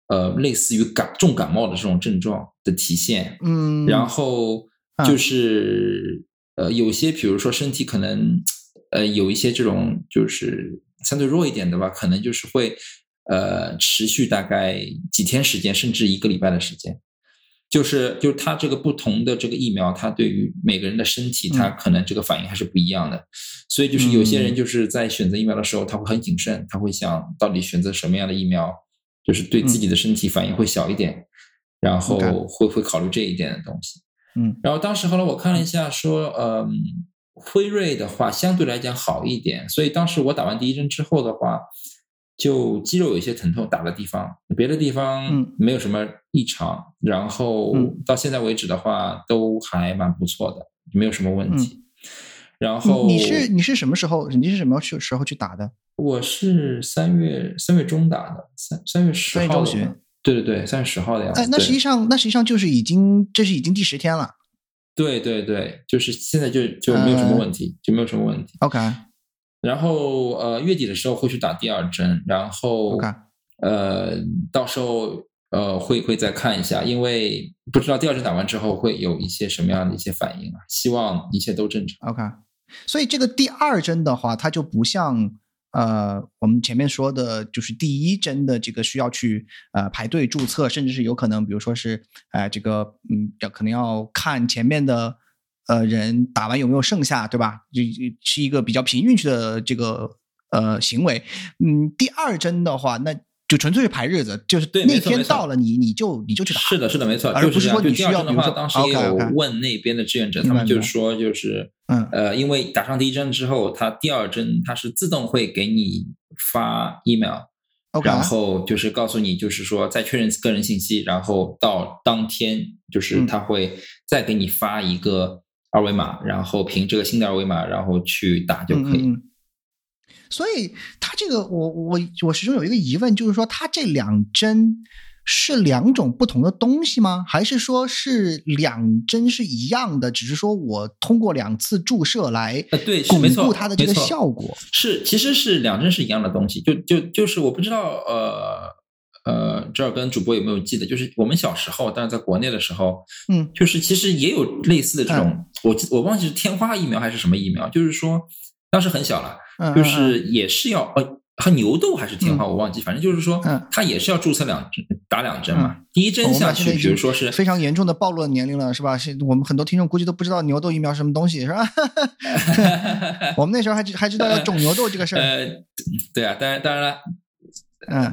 呃类似于感重感冒的这种症状的体现，嗯，然后就是呃有些比如说身体可能呃有一些这种就是相对弱一点的吧，可能就是会。呃，持续大概几天时间，甚至一个礼拜的时间，就是就是它这个不同的这个疫苗，它对于每个人的身体，它可能这个反应还是不一样的。所以就是有些人就是在选择疫苗的时候，他会很谨慎，他会想到底选择什么样的疫苗，就是对自己的身体反应会小一点，然后会会考虑这一点的东西。嗯，然后当时后来我看了一下，说，嗯，辉瑞的话相对来讲好一点，所以当时我打完第一针之后的话。就肌肉有一些疼痛，打的地方，别的地方没有什么异常。然后到现在为止的话，都还蛮不错的，没有什么问题。然后你是你是什么时候？你是什么时时候去打的？我是三月三月中打的，三三月十号。对对对，三月十号的样子。哎，那实际上那实际上就是已经这是已经第十天了。对对对，就是现在就就没有什么问题，就没有什么问题。OK。然后呃月底的时候会去打第二针，然后呃到时候呃会会再看一下，因为不知道第二针打完之后会有一些什么样的一些反应啊，希望一切都正常。OK，所以这个第二针的话，它就不像呃我们前面说的，就是第一针的这个需要去呃排队注册，甚至是有可能，比如说是呃这个嗯要可能要看前面的。呃，人打完有没有剩下，对吧？就是一个比较凭运气的这个呃行为。嗯，第二针的话，那就纯粹是排日子，就是那天到了，你你就你就去打。是的，是的，没错。而不是说你需要，比如说当时也有问那边的志愿者，他们就是说，就是嗯呃，因为打上第一针之后，它第二针它是自动会给你发 email，然后就是告诉你，就是说再确认个人信息，然后到当天就是他会再给你发一个。二维码，然后凭这个新的二维码，然后去打就可以。所以，他这个，我我我始终有一个疑问，就是说，他这两针是两种不同的东西吗？还是说是两针是一样的，只是说我通过两次注射来呃对巩固它的这个效果？是，其实是两针是一样的东西。就就就是我不知道，呃。呃，这儿跟主播有没有记得？就是我们小时候，但是在国内的时候，嗯，就是其实也有类似的这种，我我忘记是天花疫苗还是什么疫苗，就是说当时很小了，就是也是要呃，和牛痘还是天花，我忘记，反正就是说，它也是要注册两针，打两针嘛。第一针下去，比如说是非常严重的暴露年龄了，是吧？是我们很多听众估计都不知道牛痘疫苗什么东西，是吧？[LAUGHS] 我们那时候还知还知道要种牛痘这个事儿。呃，对啊，当然当然了。嗯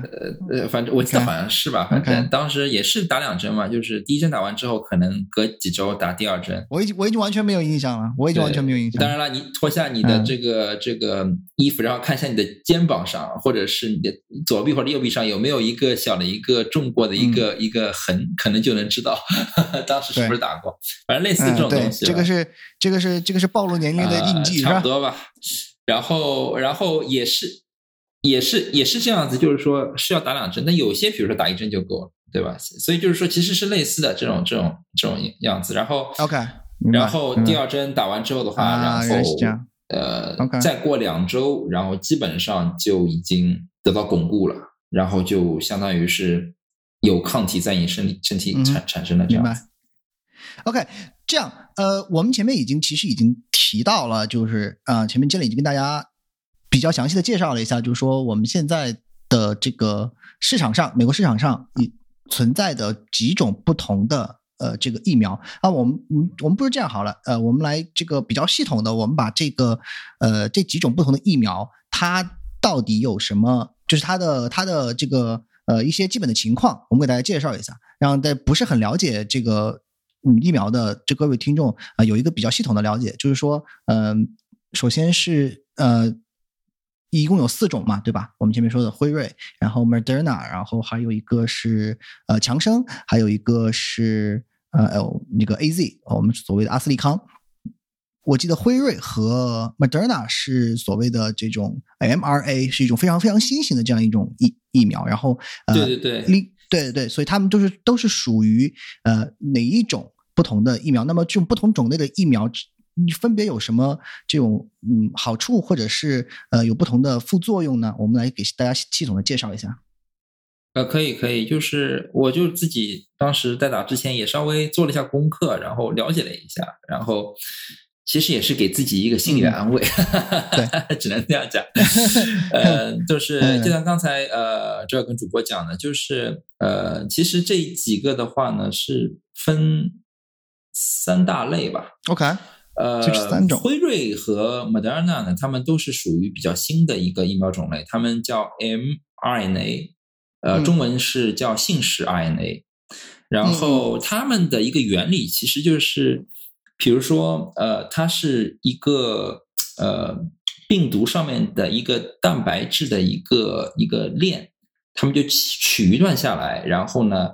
呃呃，反正我记得好像是吧，反正当时也是打两针嘛，就是第一针打完之后，可能隔几周打第二针。我已经我已经完全没有印象了，我已经完全没有印象。当然了，你脱下你的这个这个衣服，然后看一下你的肩膀上，或者是你的左臂或者右臂上有没有一个小的一个中过的一个一个痕，可能就能知道 [LAUGHS] 当时是不是打过。反正类似这种东西，这个是这个是这个是暴露年龄的印记，差不多吧。然后然后也是也是也是这样子，就是说是要打两针，那有些比如说打一针就够了，对吧？所以就是说其实是类似的这种这种这种样子。然后 OK，然后第二针打完之后的话，然后呃再过两周，然后基本上就已经得到巩固了，然后就相当于是有抗体在你身体身体产产生了这样。OK，这样，呃，我们前面已经其实已经提到了，就是啊，前面经理已经跟大家比较详细的介绍了一下，就是说我们现在的这个市场上，美国市场上存在的几种不同的呃这个疫苗啊，我们嗯我们不如这样好了，呃，我们来这个比较系统的，我们把这个呃这几种不同的疫苗，它到底有什么，就是它的它的这个呃一些基本的情况，我们给大家介绍一下，让大家不是很了解这个。嗯，疫苗的这各位听众啊，有一个比较系统的了解，就是说，嗯，首先是呃，一共有四种嘛，对吧？我们前面说的辉瑞，然后 Moderna，然后还有一个是呃强生，还有一个是呃那个 A Z，我们所谓的阿斯利康。我记得辉瑞和 Moderna 是所谓的这种 mRNA，是一种非常非常新型的这样一种疫疫苗，然后呃，对对对，另对对，所以他们都是都是属于呃哪一种？不同的疫苗，那么这种不同种类的疫苗，分别有什么这种嗯好处，或者是呃有不同的副作用呢？我们来给大家系统的介绍一下。呃，可以可以，就是我就自己当时在打之前也稍微做了一下功课，然后了解了一下，然后其实也是给自己一个心理的安慰，[LAUGHS] 对，[LAUGHS] 只能这样讲。[LAUGHS] 呃，就是就像刚才呃这跟主播讲的，就是呃其实这几个的话呢是分。三大类吧，OK，呃，三种。辉瑞和 Moderna 呢，他们都是属于比较新的一个疫苗种类，他们叫 mRNA，呃，中文是叫信使 RNA。然后他们的一个原理其实就是，比如说，呃，它是一个呃病毒上面的一个蛋白质的一个一个链，他们就取一段下来，然后呢。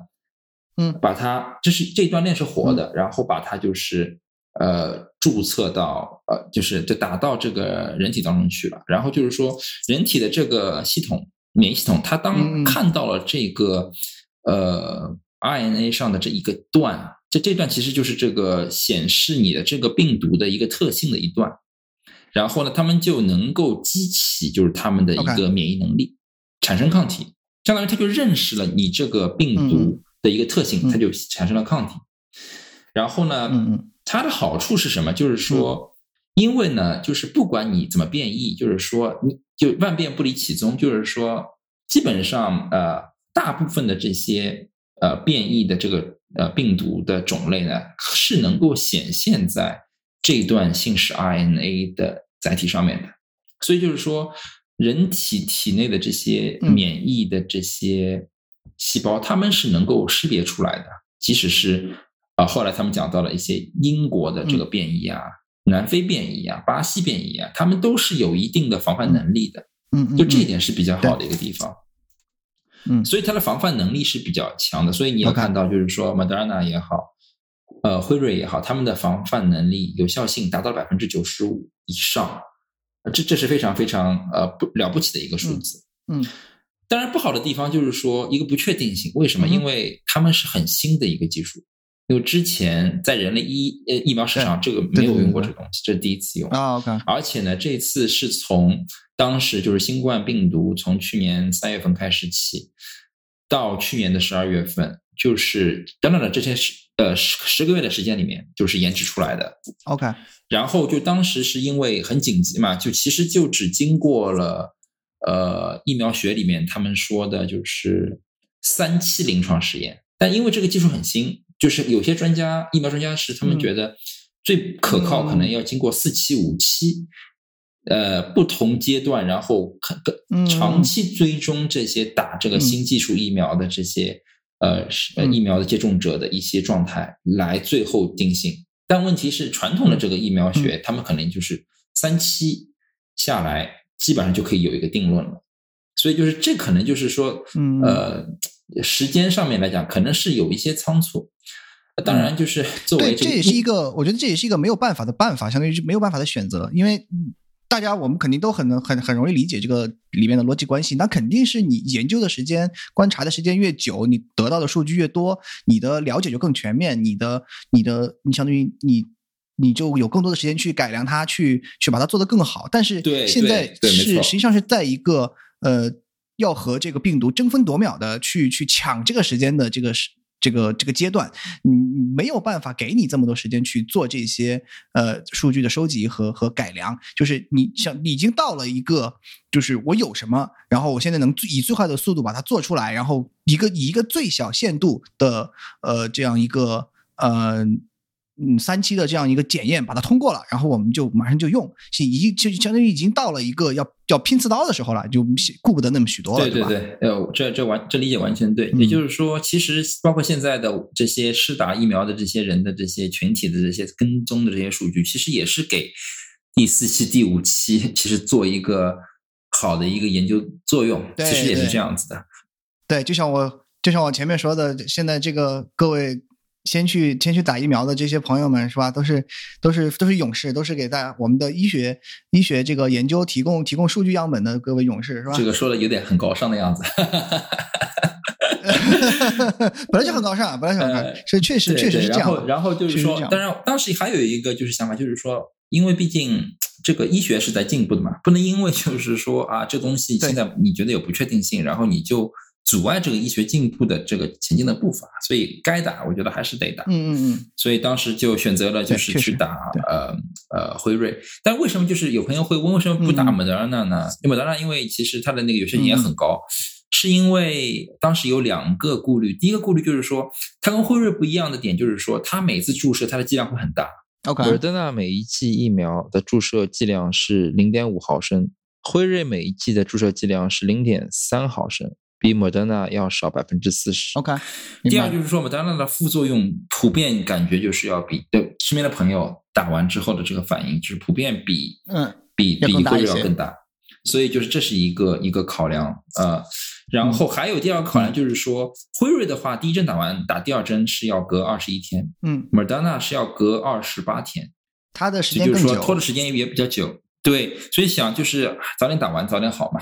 嗯，把它，就是这段链是活的，然后把它就是呃注册到呃就是就打到这个人体当中去了。然后就是说，人体的这个系统免疫系统，它当看到了这个呃 RNA 上的这一个段，这这段其实就是这个显示你的这个病毒的一个特性的一段。然后呢，他们就能够激起就是他们的一个免疫能力，产生抗体，相当于他就认识了你这个病毒。的一个特性，它就产生了抗体。然后呢，它的好处是什么？就是说，因为呢，就是不管你怎么变异，就是说，你就万变不离其宗，就是说，基本上呃，大部分的这些呃变异的这个呃病毒的种类呢，是能够显现在这段信使 RNA 的载体上面的。所以就是说，人体体内的这些免疫的这些。细胞它们是能够识别出来的，即使是啊，后来他们讲到了一些英国的这个变异啊、南非变异啊、巴西变异啊，他们都是有一定的防范能力的。嗯，就这一点是比较好的一个地方。嗯，所以它的防范能力是比较强的。所以你要看到，就是说，Moderna 也好，呃，辉瑞也好，他们的防范能力、有效性达到了百分之九十五以上，这这是非常非常呃不了不起的一个数字。嗯。当然，不好的地方就是说一个不确定性。为什么？因为他们是很新的一个技术，因为之前在人类疫呃疫苗史上，这个没有用过这个东西，这是第一次用啊。OK，而且呢，这次是从当时就是新冠病毒从去年三月份开始起，到去年的十二月份，就是等等的这些十呃十十个月的时间里面，就是研制出来的。OK，然后就当时是因为很紧急嘛，就其实就只经过了。呃，疫苗学里面他们说的就是三期临床实验，但因为这个技术很新，就是有些专家、疫苗专家是他们觉得最可靠，可能要经过四期、五期，呃，不同阶段，然后更长期追踪这些打这个新技术疫苗的这些呃呃疫苗的接种者的一些状态，来最后定性。但问题是，传统的这个疫苗学，他们可能就是三期下来。基本上就可以有一个定论了，所以就是这可能就是说，呃，时间上面来讲，可能是有一些仓促。当然，就是 [LAUGHS] 作为这也是一个，我觉得这也是一个没有办法的办法，相当于是没有办法的选择，因为大家我们肯定都很很很容易理解这个里面的逻辑关系。那肯定是你研究的时间、观察的时间越久，你得到的数据越多，你的了解就更全面，你的你的你相当于你你就有更多的时间去改良它，去去把它做得更好。但是对现在是实际上是在一个呃要和这个病毒争分夺秒的去去抢这个时间的这个时这个这个阶段，你你没有办法给你这么多时间去做这些呃数据的收集和和改良，就是你想已经到了一个就是我有什么，然后我现在能以最快的速度把它做出来，然后一个以一个最小限度的呃这样一个呃。嗯，三期的这样一个检验把它通过了，然后我们就马上就用，是已就相当于已经到了一个要要拼刺刀的时候了，就顾不得那么许多了，对对对，呃，这这完这理解完全对。嗯。也就是说，其实包括现在的这些施打疫苗的这些人的这些群体的这些跟踪的这些数据，其实也是给第四期、第五期其实做一个好的一个研究作用，对其实也是这样子的。对，就像我就像我前面说的，现在这个各位先去先去打疫苗的这些朋友们是吧？都是都是都是勇士，都是给大家我们的医学医学这个研究提供提供数据样本的各位勇士是吧？这个说的有点很高尚的样子。[LAUGHS] 本来就很高尚，本来就很高尚呃，是确实对确实是这样的。然后就是说当然当时还有一个就是想法，就是说，因为毕竟这个医学是在进步的嘛，不能因为就是说啊，这东西现在你觉得有不确定性，然后你就阻碍这个医学进步的这个前进的步伐，所以该打，我觉得还是得打。嗯嗯嗯，所以当时就选择了就是去打呃呃辉瑞，但为什么就是有朋友会问为什么不打嗯。莫德纳呢？因为莫德纳因为其实它的那个有效性也很高，是因为当时有两个顾虑，第一个顾虑就是说它跟辉瑞不一样的点就是说它每次注射它的剂量会很大，OK，莫德纳每一剂疫苗的注射剂量是零点五毫升，辉瑞每一剂的注射剂量是零点三毫升，比莫德纳要少百分之四十。OK，第二就是说莫德纳的副作用普遍感觉就是要比对身边的朋友打完之后的这个反应，就是普遍比嗯比比一些瑞要更大，所以就是这是一个一个考量呃，然后还有第二个嗯考量就是说，辉瑞的话，第一针打完打第二针是要隔二十一天嗯，莫德纳是要隔二十八天，它的时间就是说拖的时间也比较久。对，所以想就是早点打完早点好嘛，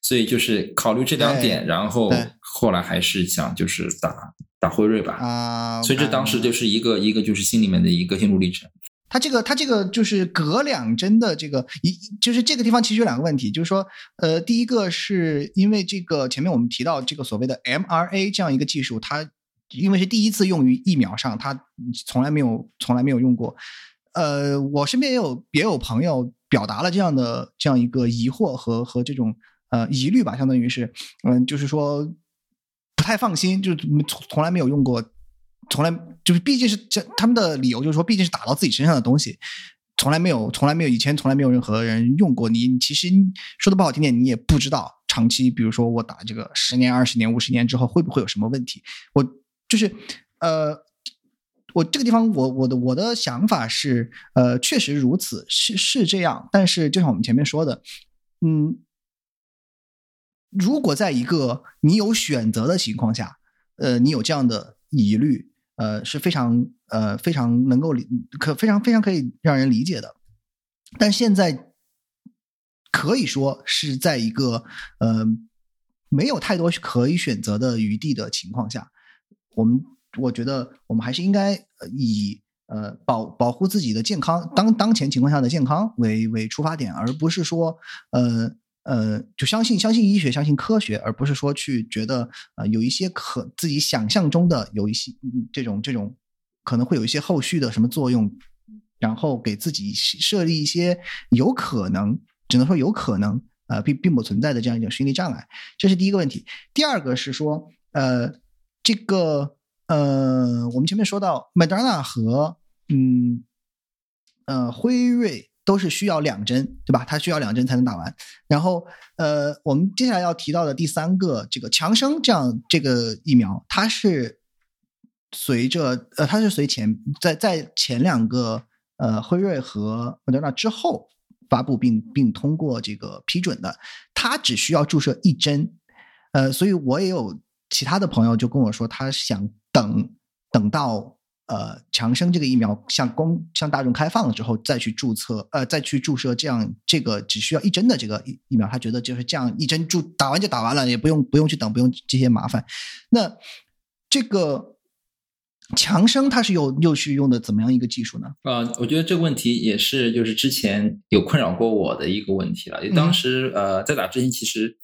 所以就是考虑这两点，然后后来还是想就是打打辉瑞吧，啊，所以这当时就是是一个一个就是心里面的一个心路历程。它这个它这个就是隔两针的这个一就是这个地方其实有两个问题，就是说呃，第一个是因为这个前面我们提到这个所谓的 mRNA 这样一个技术，它因为是第一次用于疫苗上，它从来没有从来没有用过。呃，我身边也有也有朋友表达了这样的这样一个疑惑和和这种呃疑虑吧，相当于是嗯、就是说不太放心，就是从从来没有用过，从来就是毕竟是这他们的理由就是说，毕竟是打到自己身上的东西，从来没有从来没有以前从来没有任何人用过你，其实说的不好听点，你也不知道长期，比如说我打这个十年、二十年、五十年之后会不会有什么问题，我就是呃。我这个地方我，我的我的想法是，呃，确实如此，是是这样。但是，就像我们前面说的，嗯，如果在一个你有选择的情况下，呃，你有这样的疑虑，呃，是非常呃非常能够理可非常非常可以让人理解的。但现在可以说是在一个呃没有太多可以选择的余地的情况下，我们我觉得我们还是应该以呃保保护自己的健康当当前情况下的健康为为出发点，而不是说呃呃就相信相信医学相信科学，而不是说去觉得呃有一些可自己想象中的有一些嗯这种这种可能会有一些后续的什么作用，然后给自己设立一些有可能只能说有可能呃并并不存在的这样一种心理障碍，这是第一个问题。第二个是说呃这个。呃，我们前面说到，Moderna 和嗯呃辉瑞都是需要两针，对吧？它需要两针才能打完。然后呃，我们接下来要提到的第三个，这个强生这样这个疫苗，它是随着呃，它是随前在在前两个呃辉瑞和莫德纳之后发布并并通过这个批准的，它只需要注射一针。呃，所以我也有其他的朋友就跟我说，他想等等到呃强生这个疫苗向公向大众开放了之后，再去注册呃再去注射这样这个只需要一针的这个疫疫苗，他觉得就是这样一针注打完就打完了，也不用不用去等，不用这些麻烦。那这个强生它是又又是用的怎么样一个技术呢？呃，我觉得这个问题也是就是之前有困扰过我的一个问题了。因为当时呃在打之前，其实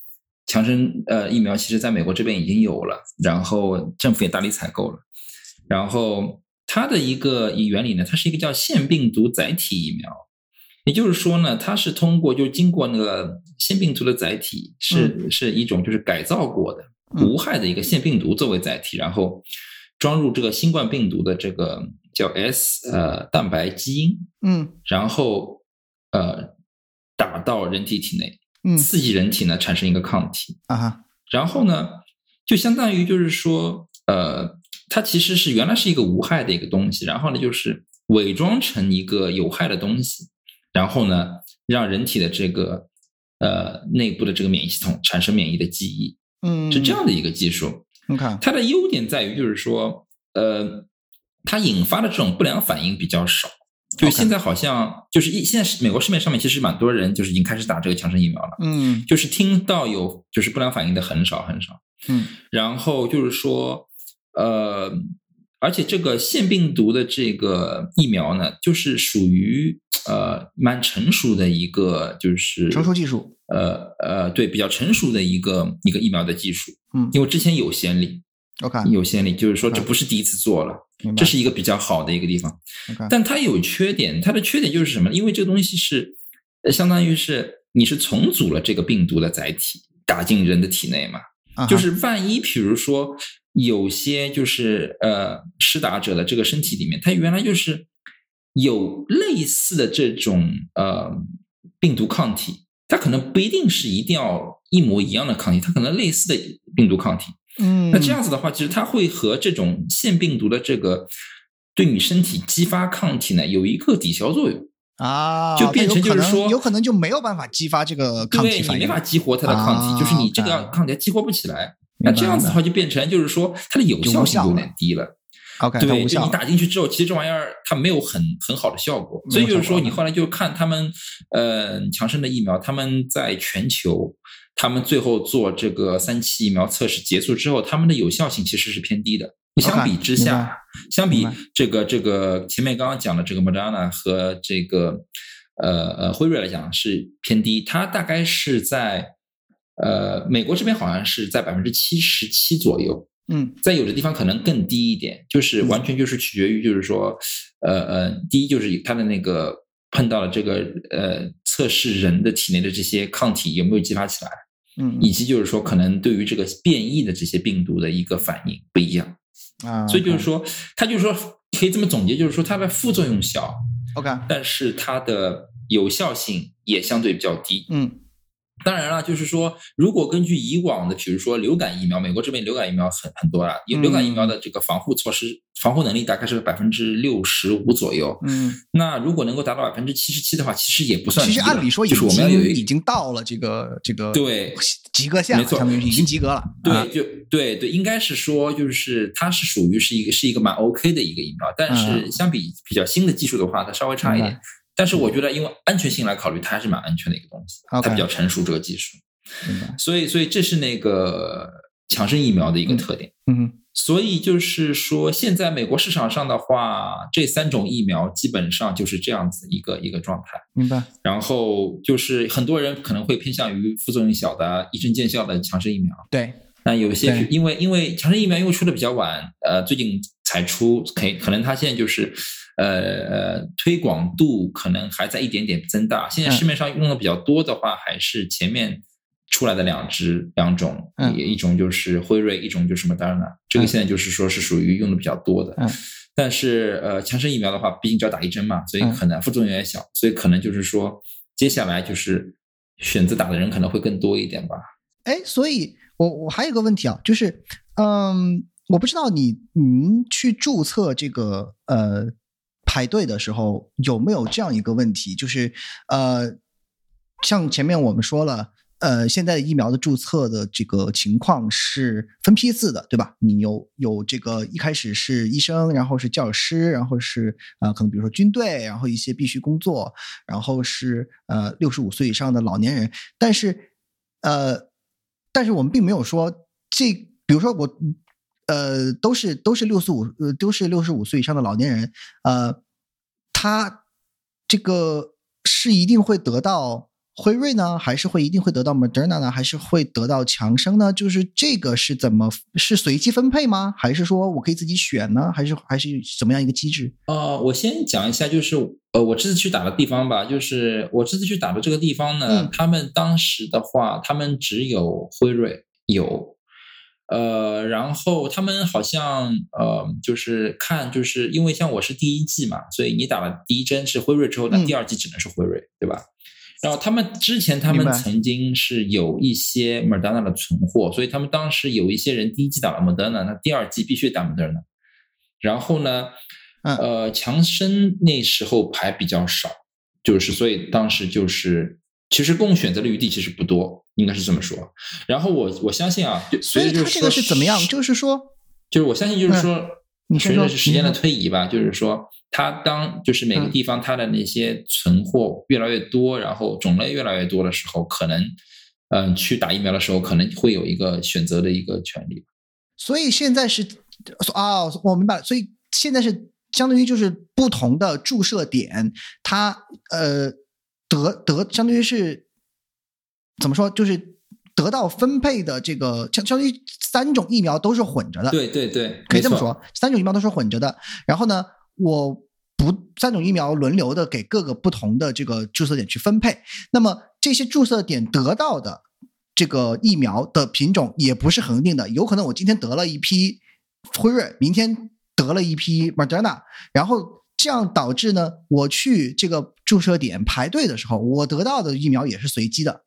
强生呃疫苗其实在美国这边已经有了，然后政府也大力采购了，然后它的一个原理呢，它是一个叫腺病毒载体疫苗，也就是说呢，它是通过就经过那个腺病毒的载体是是一种就是改造过的无害的一个腺病毒作为载体，然后。装入这个新冠病毒的这个叫 S 呃蛋白基因，嗯，然后呃打到人体体内，嗯。刺激人体呢产生一个抗体，啊哈，然后呢就相当于就是说呃它其实是原来是一个无害的一个东西，然后呢就是伪装成一个有害的东西，然后呢让人体的这个呃内部的这个免疫系统产生免疫的记忆，嗯，是这样的一个技术。你看，它的优点在于，就是说，呃，它引发的这种不良反应比较少。就现在好像就是一现在是美国市面上面其实蛮多人就是已经开始打这个强生疫苗了，嗯就是听到有就是不良反应的很少很少。嗯然后就是说，呃，而且这个腺病毒的这个疫苗呢，就是属于呃蛮成熟的一个就是成熟技术，呃呃对比较成熟的一个一个疫苗的技术。嗯因为之前有先例，，OK，有先例，就是说这嗯不是第一次做了，这是一个比较好的一个地方。但它有缺点，它的缺点就是什么？因为这个东西是，呃相当于是你是重组了这个病毒的载体，打进人的体内嘛。啊就是万一，比如说有些就是呃施打者的这个身体里面，它原来就是有类似的这种呃病毒抗体，它可能不一定是一定要一模一样的抗体，它可能类似的病毒抗体。嗯，那这样子的话，其实它会和这种腺病毒的这个对你身体激发抗体呢有一个抵消作用。啊，就变成就是说有可能就没有办法激发这个抗体反应，对你没法激活它的抗体，啊就是你这个抗体激活不起来。那这样子的话，就变成就是说它的有效性有点低了。OK，对，就你打进去之后，其实这玩意儿它没有很很好的效果，所以就是说，你后来就看他们呃强生的疫苗，他们在全球，他们最后做这个三期疫苗测试结束之后，他们的有效性其实是偏低的。你相比之下，相比这个这个前面刚刚讲的这个 Moderna 和这个呃呃辉瑞来讲是偏低，它大概是在呃美国这边好像是在百分之七十七左右，嗯。在有的地方可能更低一点，就是完全就是取决于，就是说，呃呃，第一就是它的那个碰到了这个呃测试人的体内的这些抗体有没有激发起来，嗯。以及就是说可能对于这个变异的这些病毒的一个反应不一样，啊，所以就是说，它就是说可以这么总结，就是说它的副作用小，OK，但是它的有效性也相对比较低。嗯当然了，就是说，如果根据以往的，比如说流感疫苗，美国这边流感疫苗很很多了，有流感疫苗的这个防护措施、防护能力大概是百分之六十五左右。嗯，那如果能够达到百分之七十七的话，其实也不算其。实按理说已就是我们要经已经到了这个这个对及格线了，没错已经及格了，对，啊就对对，应该是说，就是它是属于是一个是一个蛮 OK 的一个疫苗，但是嗯相比比较新的技术的话，它稍微差一点。但是我觉得，因为安全性来考虑，它还是蛮安全的一个东西，它比较成熟这个技术。所以，所以这是那个强生疫苗的一个特点。嗯所以就是说，现在美国市场上的话，这三种疫苗基本上就是这样子一个一个状态。明白，然后就是很多人可能会偏向于副作用小的、一针见效的强生疫苗。对，那有些是因为因为强生疫苗因为出的比较晚，呃，最近才出，可以可能它现在就是呃呃推广度可能还在一点点增大。现在市面上用的比较多的话，还是前面出来的两支两种，嗯一种就是辉瑞，一种就是 Moderna。这个嗯现在就是说是属于用的比较多的。嗯但是呃，强生疫苗的话，毕竟只要打一针嘛，所以嗯可能副作用也小，所以可能就是说接下来就是选择打的人可能会更多一点吧。哎，所以我我还有个问题啊，就是嗯，我不知道你您去注册这个呃排队的时候有没有这样一个问题，就是呃，像前面我们说了，呃，现在疫苗的注册的这个情况是分批次的，对吧？你有有这个一开始是医生，然后是教师，然后是呃，可能比如说军队，然后一些必须工作，然后是呃六十五岁以上的老年人。但是呃，但是我们并没有说这，比如说我呃都是都是六十五呃都是六十五岁以上的老年人，呃，他这个是一定会得到。辉瑞呢，还是会一定会得到 Moderna 呢，还是会得到强生呢？就是这个是怎么是随机分配吗？还是说我可以自己选呢？还是还是怎么样一个机制？呃，我先讲一下，就是呃，我这次去打的地方吧，就是我这次去打的这个地方呢，他们当时的话，他们只有辉瑞有，呃，然后他们好像呃，就是看，就是因为像我是第一季嘛，所以你打了第一针是辉瑞之后，那第二季只能是辉瑞，对吧？然后他们之前他们曾经是有一些 Moderna 的存货，所以他们当时有一些人第一季打了 Moderna，那第二季必须打 Moderna。然后呢，呃，强生那时候牌比较少，就是所以当时就是其实供选择的余地其实不多，应该是这么说。然后我我相信啊，所以他这个是怎么样？就是说，就是我相信就是说，随着时间的推移吧，就是说。它当就是每个地方它的那些存货越来越多，然后种类越来越多的时候，可能嗯去打疫苗的时候，可能会有一个选择的一个权利。所以现在是啊，我明白了。所以现在是相当于就是不同的注射点，它呃得得相当于是怎么说，就是得到分配的这个相相当于三种疫苗都是混着的。对对对，可以这么说，三种疫苗都是混着的。然后呢？我不三种疫苗轮流的给各个不同的这个注射点去分配，那么这些注射点得到的这个疫苗的品种也不是恒定的，有可能我今天得了一批辉瑞，明天得了一批 Moderna，然后这样导致呢，我去这个注射点排队的时候，我得到的疫苗也是随机的，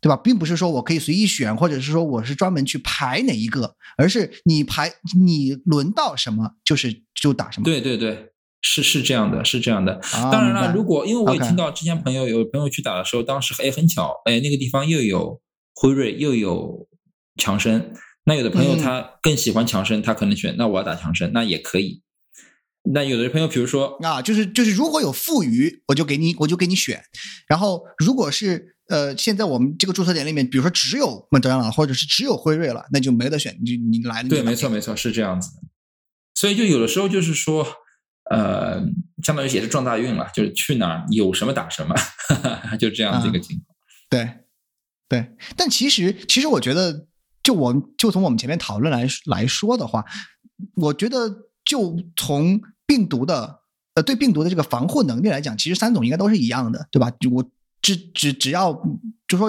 对吧？并不是说我可以随意选，或者是说我是专门去排哪一个，而是你排你轮到什么就是就打什么。对对对。是是这样的，是这样的。当然了，如果因为我也听到之前朋友有朋友去打的时候，当时哎很巧，哎那个地方又有辉瑞又有强生，那有的朋友他更喜欢强生，他可能选那我要打强生，那也可以。那有的朋友比如说啊，就是就是如果有富余，我就给你我就给你选。然后如果是呃现在我们这个注册点里面，比如说只有莫德纳或者是只有辉瑞了，那就没得选，你你来对，没错没错是这样子的。所以就有的时候就是说。呃，相当于也是撞大运了，就是去哪儿有什么打什么，[LAUGHS] 就这样子一个情况。对，对。但其实，其实我觉得，就我就从我们前面讨论来来说的话，我觉得就从病毒的呃对病毒的这个防护能力来讲，其实三种应该都是一样的，对吧？我只只只要就说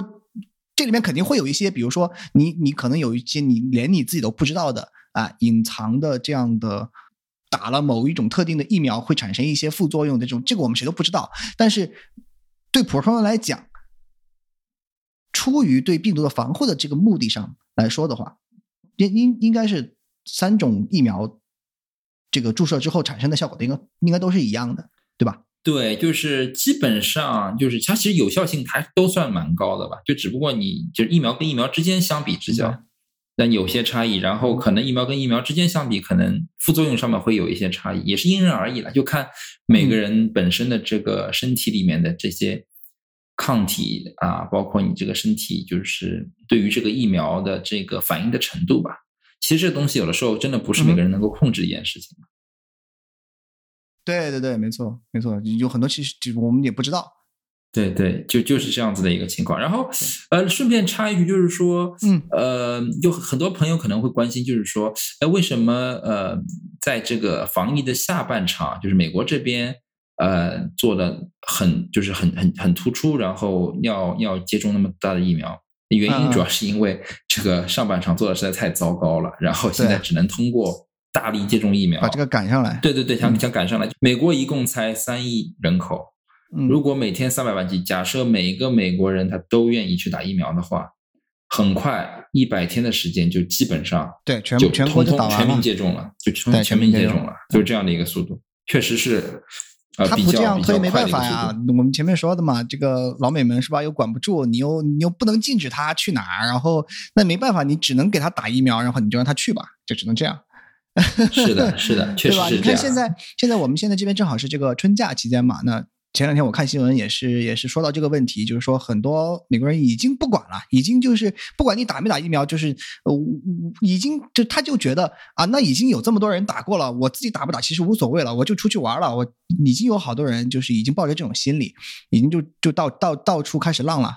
这里面肯定会有一些，比如说你你可能有一些你连你自己都不知道的啊隐藏的这样的。打了某一种特定的疫苗会产生一些副作用的这种，这个我们谁都不知道。但是对普通人来讲，出于对病毒的防护的这个目的上来说的话，应应应该是三种疫苗这个注射之后产生的效果，应该应该都是一样的，对吧？对，就是基本上就是它其实有效性还都算蛮高的吧，就只不过你就是疫苗跟疫苗之间相比之下。但有些差异，然后可能疫苗跟疫苗之间相比，可能副作用上面会有一些差异，也是因人而异了，就看每个人本身的这个身体里面的这些抗体啊，包括你这个身体就是对于这个疫苗的这个反应的程度吧。其实这东西有的时候真的不是每个人能够控制一件事情。对对对，没错没错，有很多其实就我们也不知道。对对，就就是这样子的一个情况。然后，呃，顺便插一句，就是说，嗯，呃，有很多朋友可能会关心，就是说，哎，为什么呃，在这个防疫的下半场，就是美国这边，呃，做的很就是很很很突出，然后要要接种那么大的疫苗，原因主要是因为这个上半场做的实在太糟糕了，然后现在只能通过大力接种疫苗把这个赶上来。对对对，想想赶上来。美国一共才三亿人口。如果每天三百万剂，假设每一个美国人他都愿意去打疫苗的话，很快一百天的时间就基本上对全全国就全民接种了，就全全民接种了，就是这样的一个速度，确实是他不这样推没办法呀。我们前面说的嘛，这个老美们是吧？又管不住，你又你又不能禁止他去哪儿，然后那没办法，你只能给他打疫苗，然后你就让他去吧，就只能这样。是的，是的，[LAUGHS] 确实是这样。你看现在，现在我们现在这边正好是这个春假期间嘛，那。前两天我看新闻也是也是说到这个问题，就是说很多美国人已经不管了，已经就是不管你打没打疫苗，就是呃已经就他就觉得啊，那已经有这么多人打过了，我自己打不打其实无所谓了，我就出去玩了。我已经有好多人就是已经抱着这种心理，已经就就到到到处开始浪了。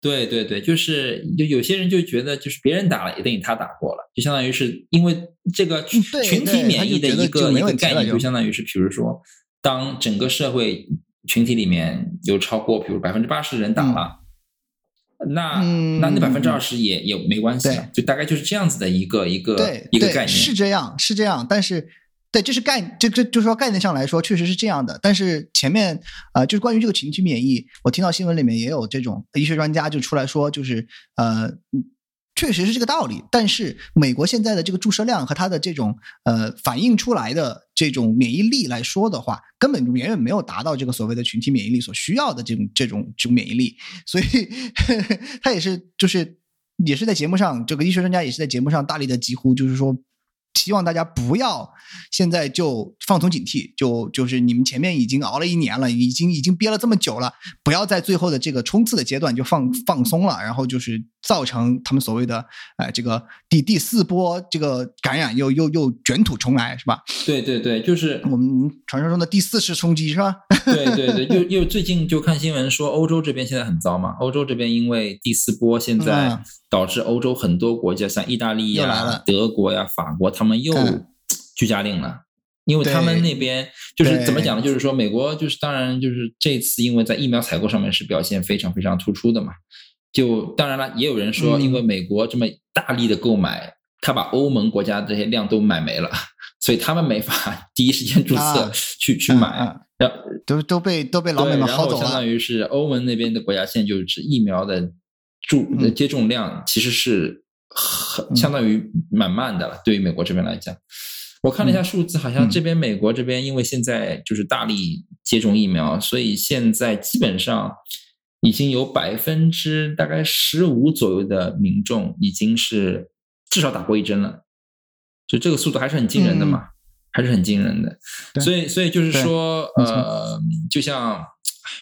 对对对，就是有有些人就觉得就是别人打了也等于他打过了，就相当于是因为这个群体免疫的一个一个概念，就相当于是比如说。当整个社会群体里面有超过，比如百分之八十的人打了，那那那百分之二十也也没关系，就大概就是这样子的一个一个一个概念。是这样，是这样。但是，对，这是概，这这就是说概念上来说确实是这样的。但是前面啊，就是关于这个群体免疫，我听到新闻里面也有这种医学专家就出来说，就是呃。确实是这个道理，但是美国现在的这个注射量和它的这种呃反映出来的这种免疫力来说的话，根本远远没有达到这个所谓的群体免疫力所需要的这种这种这种免疫力，所以 [LAUGHS] 他也是就是也是在节目上，这个医学专家也是在节目上大力的疾呼，就是说。希望大家不要现在就放松警惕，就就是你们前面已经熬了一年了，已经已经憋了这么久了，不要在最后的这个冲刺的阶段就放放松了，然后就是造成他们所谓的哎这个第第四波这个感染又又又卷土重来，是吧？对对对，就是我们传说中的第四次冲击，是吧？对 [LAUGHS] 对对，又又最近就看新闻说欧洲这边现在很糟嘛，欧洲这边因为第四波现在。导致欧洲很多国家，像意大利呀、德国呀、法国，他们又居家令了，因为他们那边就是怎么讲呢？就是说，美国就是当然就是这次因为在疫苗采购上面是表现非常非常突出的嘛。就当然了，也有人说，因为美国这么大力的购买，他把欧盟国家这些量都买没了，所以他们没法 [LAUGHS] 第一时间注册去去买，然后都都被都被老美们薅走了。相当于是欧盟那边的国家现在就是疫苗的。注接种量其实是很相当于蛮慢的了，对于美国这边来讲，我看了一下数字，好像这边美国这边因为现在就是大力接种疫苗，所以现在基本上已经有百分之大概十五左右的民众已经是至少打过一针了，就这个速度还是很惊人的嘛，还是很惊人的。所以，所以就是说，呃，就像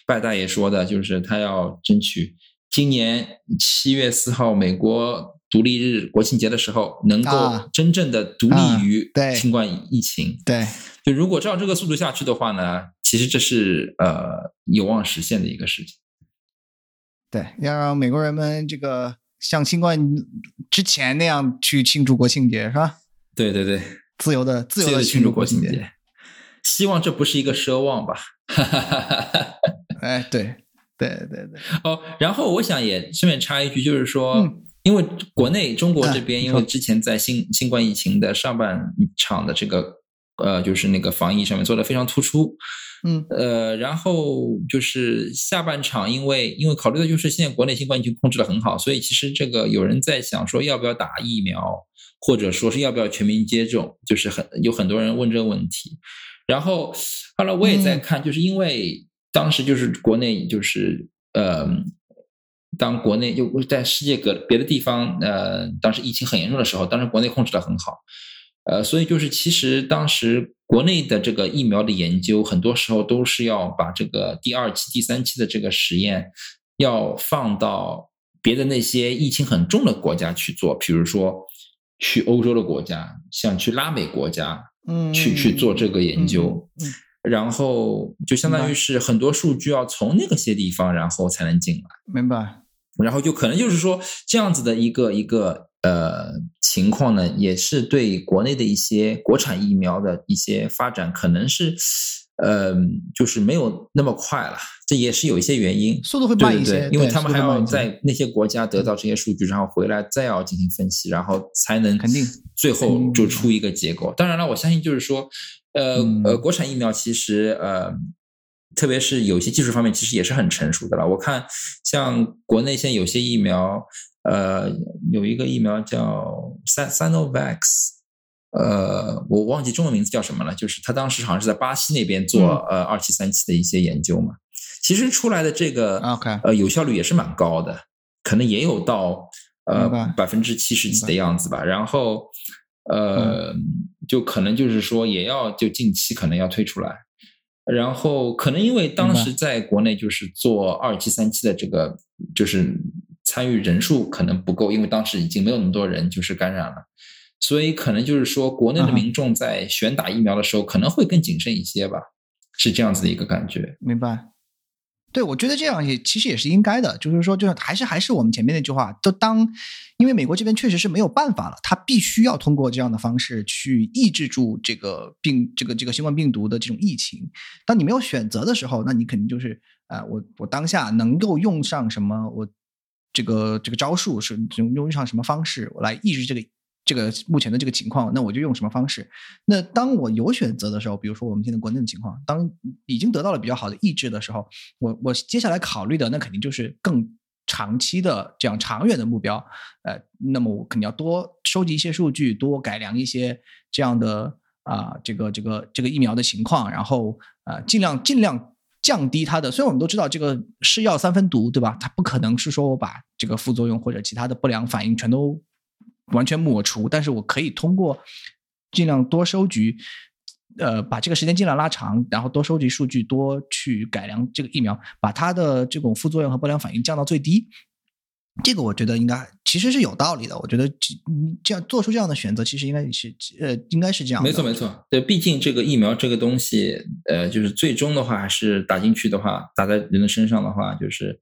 拜大爷说的，就是他要争取。今年七月四号，美国独立日国庆节的时候，能够真正的独立于新冠疫情。对，就如果照这个速度下去的话呢，其实这是呃有望实现的一个事情。对，要让美国人们这个像新冠之前那样去庆祝国庆节，是吧？对对对，自由的自由的庆祝国庆节。希望这不是一个奢望吧？[LAUGHS] 哎，对。对对对，哦，然后我想也顺便插一句，就是说，因为国内中国这边，因为之前在新新冠疫情的上半场的这个呃，就是那个防疫上面做的非常突出，嗯，呃，然后就是下半场，因为因为考虑的就是现在国内新冠疫情控制的很好，所以其实这个有人在想说要不要打疫苗，或者说是要不要全民接种，就是很有很多人问这个问题，然后后来我也在看，就是因为。当时就是国内就是呃，当国内又在世界各别的地方呃，当时疫情很严重的时候，当时国内控制的很好，呃，所以就是其实当时国内的这个疫苗的研究，很多时候都是要把这个第二期、第三期的这个实验要放到别的那些疫情很重的国家去做，比如说去欧洲的国家，像去拉美国家，嗯，去去做这个研究，嗯。然后就相当于是很多数据要从那个些地方，然后才能进来。明白。然后就可能就是说这样子的一个一个呃情况呢，也是对国内的一些国产疫苗的一些发展，可能是呃就是没有那么快了。这也是有一些原因，速度会慢一些，因为他们还要在那些国家得到这些数据，然后回来再要进行分析，然后才能肯定最后就出一个结果。当然了，我相信就是说。呃呃，国产疫苗其实呃，特别是有些技术方面，其实也是很成熟的了。我看像国内现在有些疫苗，呃，有一个疫苗叫 Sinovac，呃，我忘记中文名字叫什么了，就是他当时好像是在巴西那边做呃二期三期的一些研究嘛。其实出来的这个 OK 呃有效率也是蛮高的，可能也有到呃百分之七十几的样子吧。然后呃就可能就是说也要就近期可能要推出来。然后可能因为当时在国内就是做二期三期的这个就是参与人数可能不够，因为当时已经没有那么多人就是感染了。所以可能就是说，国内的民众在选打疫苗的时候可能会更谨慎一些吧，是这样子的一个感觉。明白？对，我觉得这样也其实也是应该的，就是说，就是还是还是我们前面那句话，就当因为美国这边确实是没有办法了，他必须要通过这样的方式去抑制住这个病，这个这个新冠病毒的这种疫情。当你没有选择的时候，那你肯定就是啊，我我当下能够用上什么，我这个这个招数是用用上什么方式，我来抑制这个。这个目前的这个情况，那我就用什么方式？那当我有选择的时候，比如说我们现在国内的情况，当已经得到了比较好的抑制的时候，我我接下来考虑的那肯定就是更长期的这样长远的目标。呃，那么我肯定要多收集一些数据，多改良一些这样的啊，这个这个这个疫苗的情况，然后啊，尽量尽量降低它的。虽然我们都知道这个是药三分毒，对吧？它不可能是说我把这个副作用或者其他的不良反应全都。完全抹除，但是我可以通过尽量多收集，呃，把这个时间尽量拉长，然后多收集数据，多去改良这个疫苗，把它的这种副作用和不良反应降到最低。这个我觉得应该其实是有道理的。我觉得这样做出这样的选择，其实应该是呃，应该是这样。没错，没错。对，毕竟这个疫苗这个东西，呃，就是最终的话，还是打进去的话，打在人的身上的话，就是。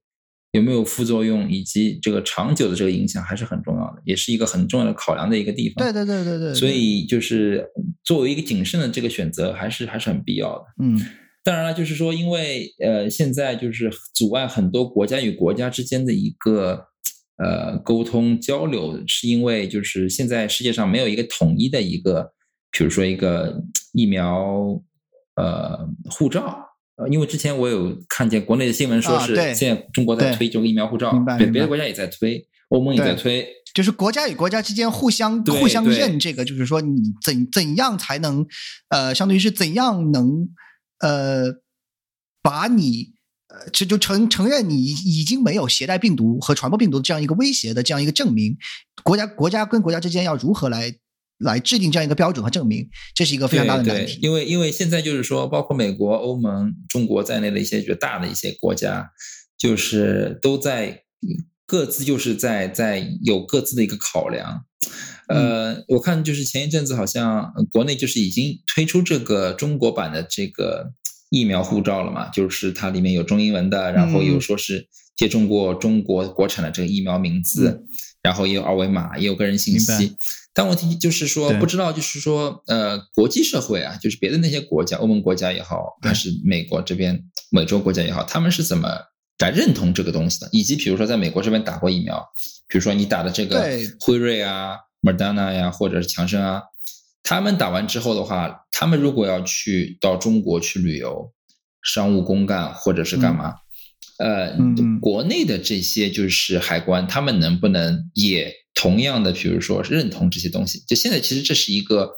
有没有副作用，以及这个长久的这个影响还是很重要的，也是一个很重要的考量的一个地方。对对对对对。所以就是作为一个谨慎的这个选择，还是还是很必要的。嗯，当然了，就是说，因为呃，现在就是阻碍很多国家与国家之间的一个呃沟通交流，是因为就是现在世界上没有一个统一的一个，比如说一个疫苗呃护照。呃，因为之前我有看见国内的新闻，说是现在中国在推这个疫苗护照，别别的国家也在推，欧盟也在推，就是国家与国家之间互相互相认这个，就是说你怎怎样才能，呃，相当于是怎样能呃把你呃就就承承认你已经没有携带病毒和传播病毒这样一个威胁的这样一个证明，国家国家跟国家之间要如何来？来制定这样一个标准和证明，这是一个非常大的难题。因为因为现在就是说，包括美国、欧盟、中国在内的一些较大的一些国家，就是都在各自就是在在有各自的一个考量。呃，我看就是前一阵子好像国内就是已经推出这个中国版的这个疫苗护照了嘛，就是它里面有中英文的，然后有说是接种过中国国产的这个疫苗名字，然后也有二维码，也有个人信息。但问题就是说，不知道就是说，呃，国际社会啊，就是别的那些国家，欧盟国家也好，还是美国这边、美洲国家也好，他们是怎么来认同这个东西的？以及比如说，在美国这边打过疫苗，比如说你打的这个辉瑞啊、Moderna 呀，或者是强生啊，他们打完之后的话，他们如果要去到中国去旅游、商务公干或者是干嘛，呃，国内的这些就是海关，他们能不能也？同样的，比如说认同这些东西，就现在其实这是一个，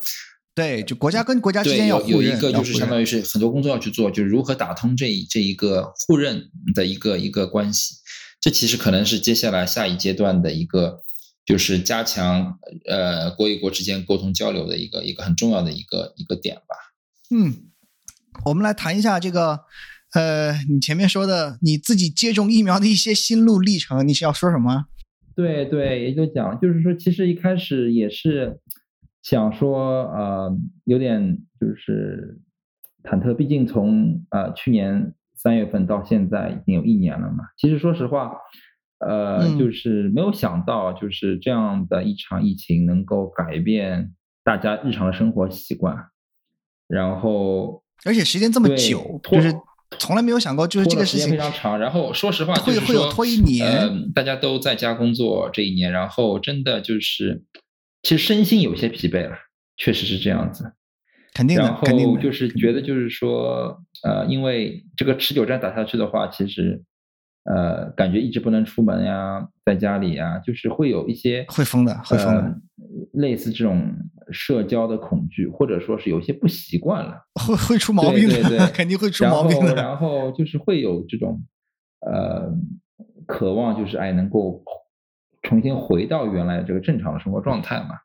对，就国家跟国家之间要有一个，就是相当于是很多工作要去做，就是如何打通这这一个互认的一个一个关系。这其实可能是接下来下一阶段的一个，就是加强呃国与国之间沟通交流的一个一个很重要的一个一个点吧。嗯，我们来谈一下这个，呃，你前面说的你自己接种疫苗的一些心路历程，你是要说什么？对对，也就讲，就是说，其实一开始也是想说，呃，有点就是忐忑，毕竟从呃去年三月份到现在已经有一年了嘛。其实说实话，呃，就是没有想到，就是这样的一场疫情能够改变大家日常的生活习惯，然后而且时间这么久，就是。从来没有想过，就是这个时间非常长。然后说实话，会会有拖一年。大家都在家工作这一年，然后真的就是，其实身心有些疲惫了，确实是这样子。肯定的，肯定的。就是觉得，就是说，呃，因为这个持久战打下去的话，其实呃，感觉一直不能出门呀，在家里呀，就是会有一些会疯的，会疯的，呃类似这种社交的恐惧，或者说是有些不习惯了。会会出毛病的，对对对肯定会出，毛病的。然后就是会有这种呃渴望，就是哎能够重新回到原来这个正常的生活状态嘛。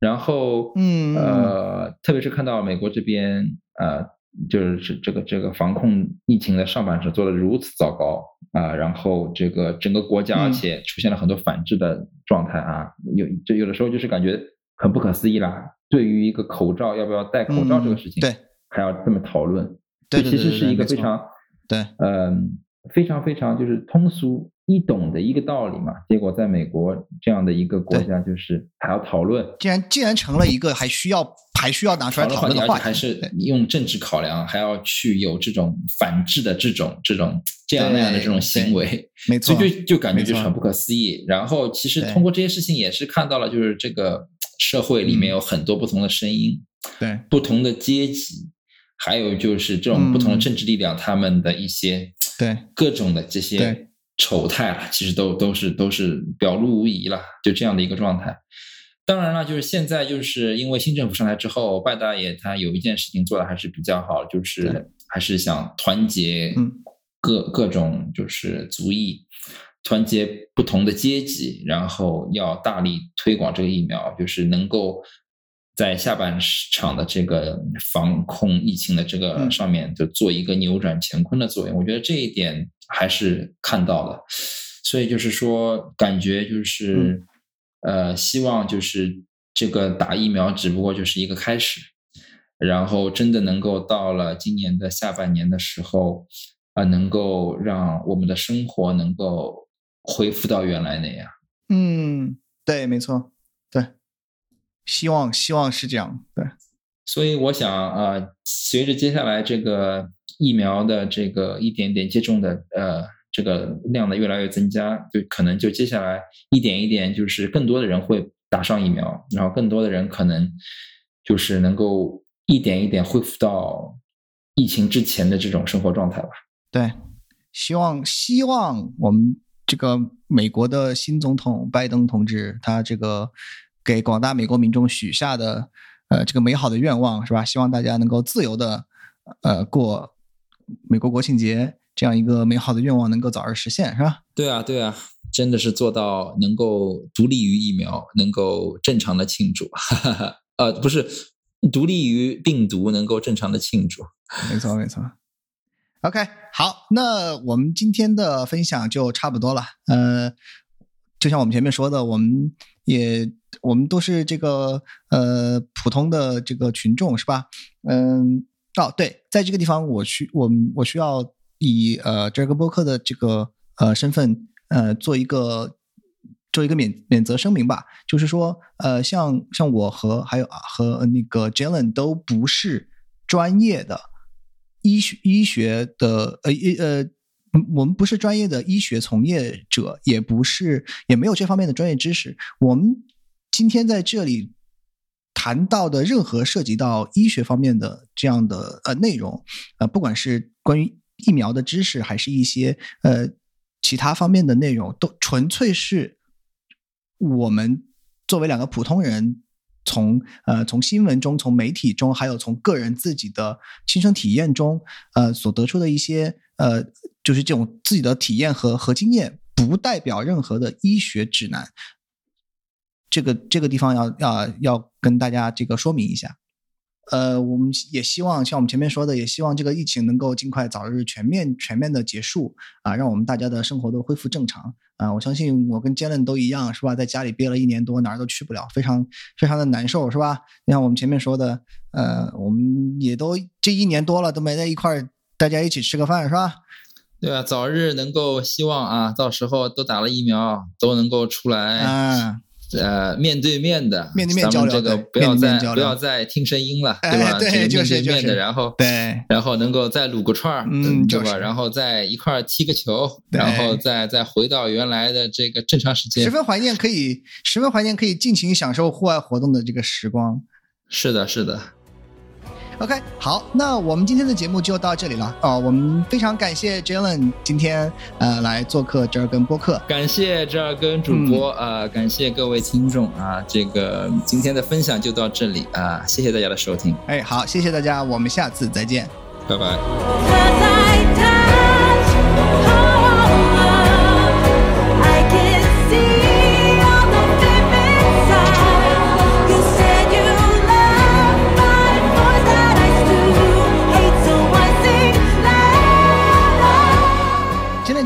然后，嗯呃，特别是看到美国这边呃，就是这这个这个防控疫情的上半程做的如此糟糕啊、然后这个整个国家嗯而且出现了很多反制的状态啊，有就有的时候就是感觉很不可思议啦。对于一个口罩要不要戴口罩这个事情，嗯对，还要这么讨论，对对对这其实是一个非常对，嗯，非常非常就是通俗易懂的一个道理嘛。结果在美国这样的一个国家，就是还要讨论，既然既然成了一个还需要还需要拿出来讨论的话题，而且还是用政治考量，还要去有这种反制的这种这种这样那样的这种行为，没错所以，就就感觉就是很不可思议。然后其实通过这些事情也是看到了，就是这个社会里面嗯有很多不同的声音，对不同的阶级，还有就是这种不同的嗯政治力量，他们的一些对各种的这些对丑态了，其实都都是都是表露无遗了，就这样的一个状态。当然了，就是现在就是因为新政府上台之后，拜大爷他有一件事情做的还是比较好，就是还是想团结嗯各、各种就是族裔，团结不同的阶级，然后要大力推广这个疫苗，就是能够在下半场的这个防控疫情的这个嗯上面，就做一个扭转乾坤的作用。我觉得这一点还是看到了，所以就是说，感觉就是、呃，希望就是这个打疫苗只不过就是一个开始，然后真的能够到了今年的下半年的时候，啊、能够让我们的生活能够恢复到原来那样。嗯，对，没错，对，希望希望是这样，对，所以我想啊、呃随着接下来这个疫苗的这个一点点接种的呃这个量的越来越增加，就可能就接下来一点一点，就是更多的人会打上疫苗，然后更多的人可能就是能够一点一点恢复到疫情之前的这种生活状态吧。对，希望希望我们这个美国的新总统拜登同志，他这个给广大美国民众许下的呃这个美好的愿望是吧？希望大家能够自由的呃过美国国庆节这样一个美好的愿望能够早日实现是吧？对啊，对啊，真的是做到能够独立于疫苗，能够正常的庆祝，哈哈哈。呃，不是独立于病毒，能够正常的庆祝。没错，没错。OK，好，那我们今天的分享就差不多了。呃，就像我们前面说的，我们也我们都是这个呃普通的这个群众是吧？嗯，哦对，在这个地方我需我们我需要以呃这个播客的这个呃身份呃做一个做一个免免责声明吧，就是说呃像像我和还有啊和那个 Jalen 都不是专业的。医学医学的呃医呃，我们不是专业的医学从业者，也不是也没有这方面的专业知识。我们今天在这里谈到的任何涉及到医学方面的这样的呃内容，呃，不管是关于疫苗的知识，还是一些呃其他方面的内容，都纯粹是我们作为两个普通人。从呃从新闻中、从媒体中，还有从个人自己的亲身体验中，呃所得出的一些呃就是这种自己的体验和和经验，不代表任何的医学指南。这个这个地方要要要跟大家这个说明一下。呃，我们也希望像我们前面说的，也希望这个疫情能够尽快早日全面全面的结束啊，让我们大家的生活都恢复正常啊。我相信我跟 Jalen 都一样，是吧？在家里憋了一年多，哪儿都去不了，非常非常的难受，是吧？你像我们前面说的，呃，我们也都这一年多了都没在一块儿，大家一起吃个饭，是吧？对啊，早日能够希望啊，到时候都打了疫苗，都能够出来，啊，呃，面对面的，面对面咱们交流这个不要再不要再听声音了，哎对吧？对就是面对面的，就是然后对然后能够再撸个串儿，嗯就是对吧？然后再一块儿踢个球，然后再再回到原来的这个正常时间十。分怀念可以十分怀念可以尽情享受户外活动的这个时光。是的，是的。OK，好，那我们今天的节目就到这里了。啊，我们非常感谢 Jalen 今天呃来做客折耳根播客。感谢折耳根主播啊、感谢各位听众啊，这个今天的分享就到这里啊，谢谢大家的收听，哎，好，谢谢大家，我们下次再见。拜拜。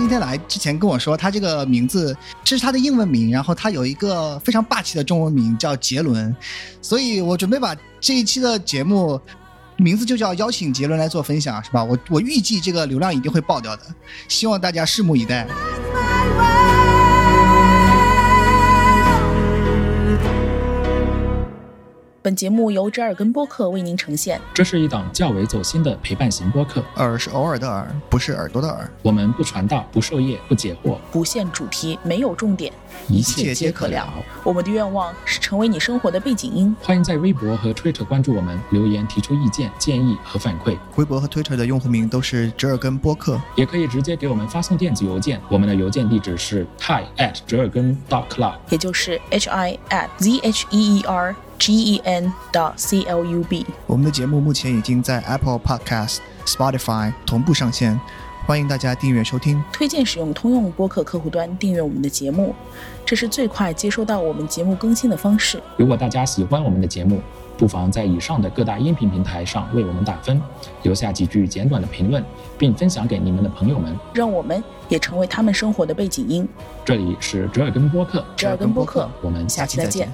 今天来之前跟我说，他这个名字这是他的英文名，然后他有一个非常霸气的中文名叫杰伦，所以我准备把这一期的节目名字就叫邀请杰伦来做分享，是吧？我我预计这个流量一定会爆掉的，希望大家拭目以待。本节目由折耳根播客为您呈现。这是一档较为走心的陪伴型播客，耳是偶尔的耳，不是耳朵的耳。我们不传道，不授业，不解惑，不限主题，没有重点，一切切皆可聊聊。我们的愿望是成为你生活的背景音。欢迎在微博和 Twitter 关注我们，留言提出意见、建议和反馈，微博和 Twitter 的用户名都是折耳根播客。也可以直接给我们发送电子邮件，我们的邮件地址是 hi at 折耳根 dot club。也就是 h i at z h e e r g e n dot c l u b。我们的节目目前已经在 Apple Podcast、Spotify 同步上线，欢迎大家订阅收听。推荐使用通用播客客户端订阅我们的节目，这是最快接收到我们节目更新的方式。如果大家喜欢我们的节目，不妨在以上的各大音频平台上为我们打分，留下几句简短的评论，并分享给你们的朋友们。让我们也成为他们生活的背景音。这里是折耳根播客，折耳根播客，我们下期再见。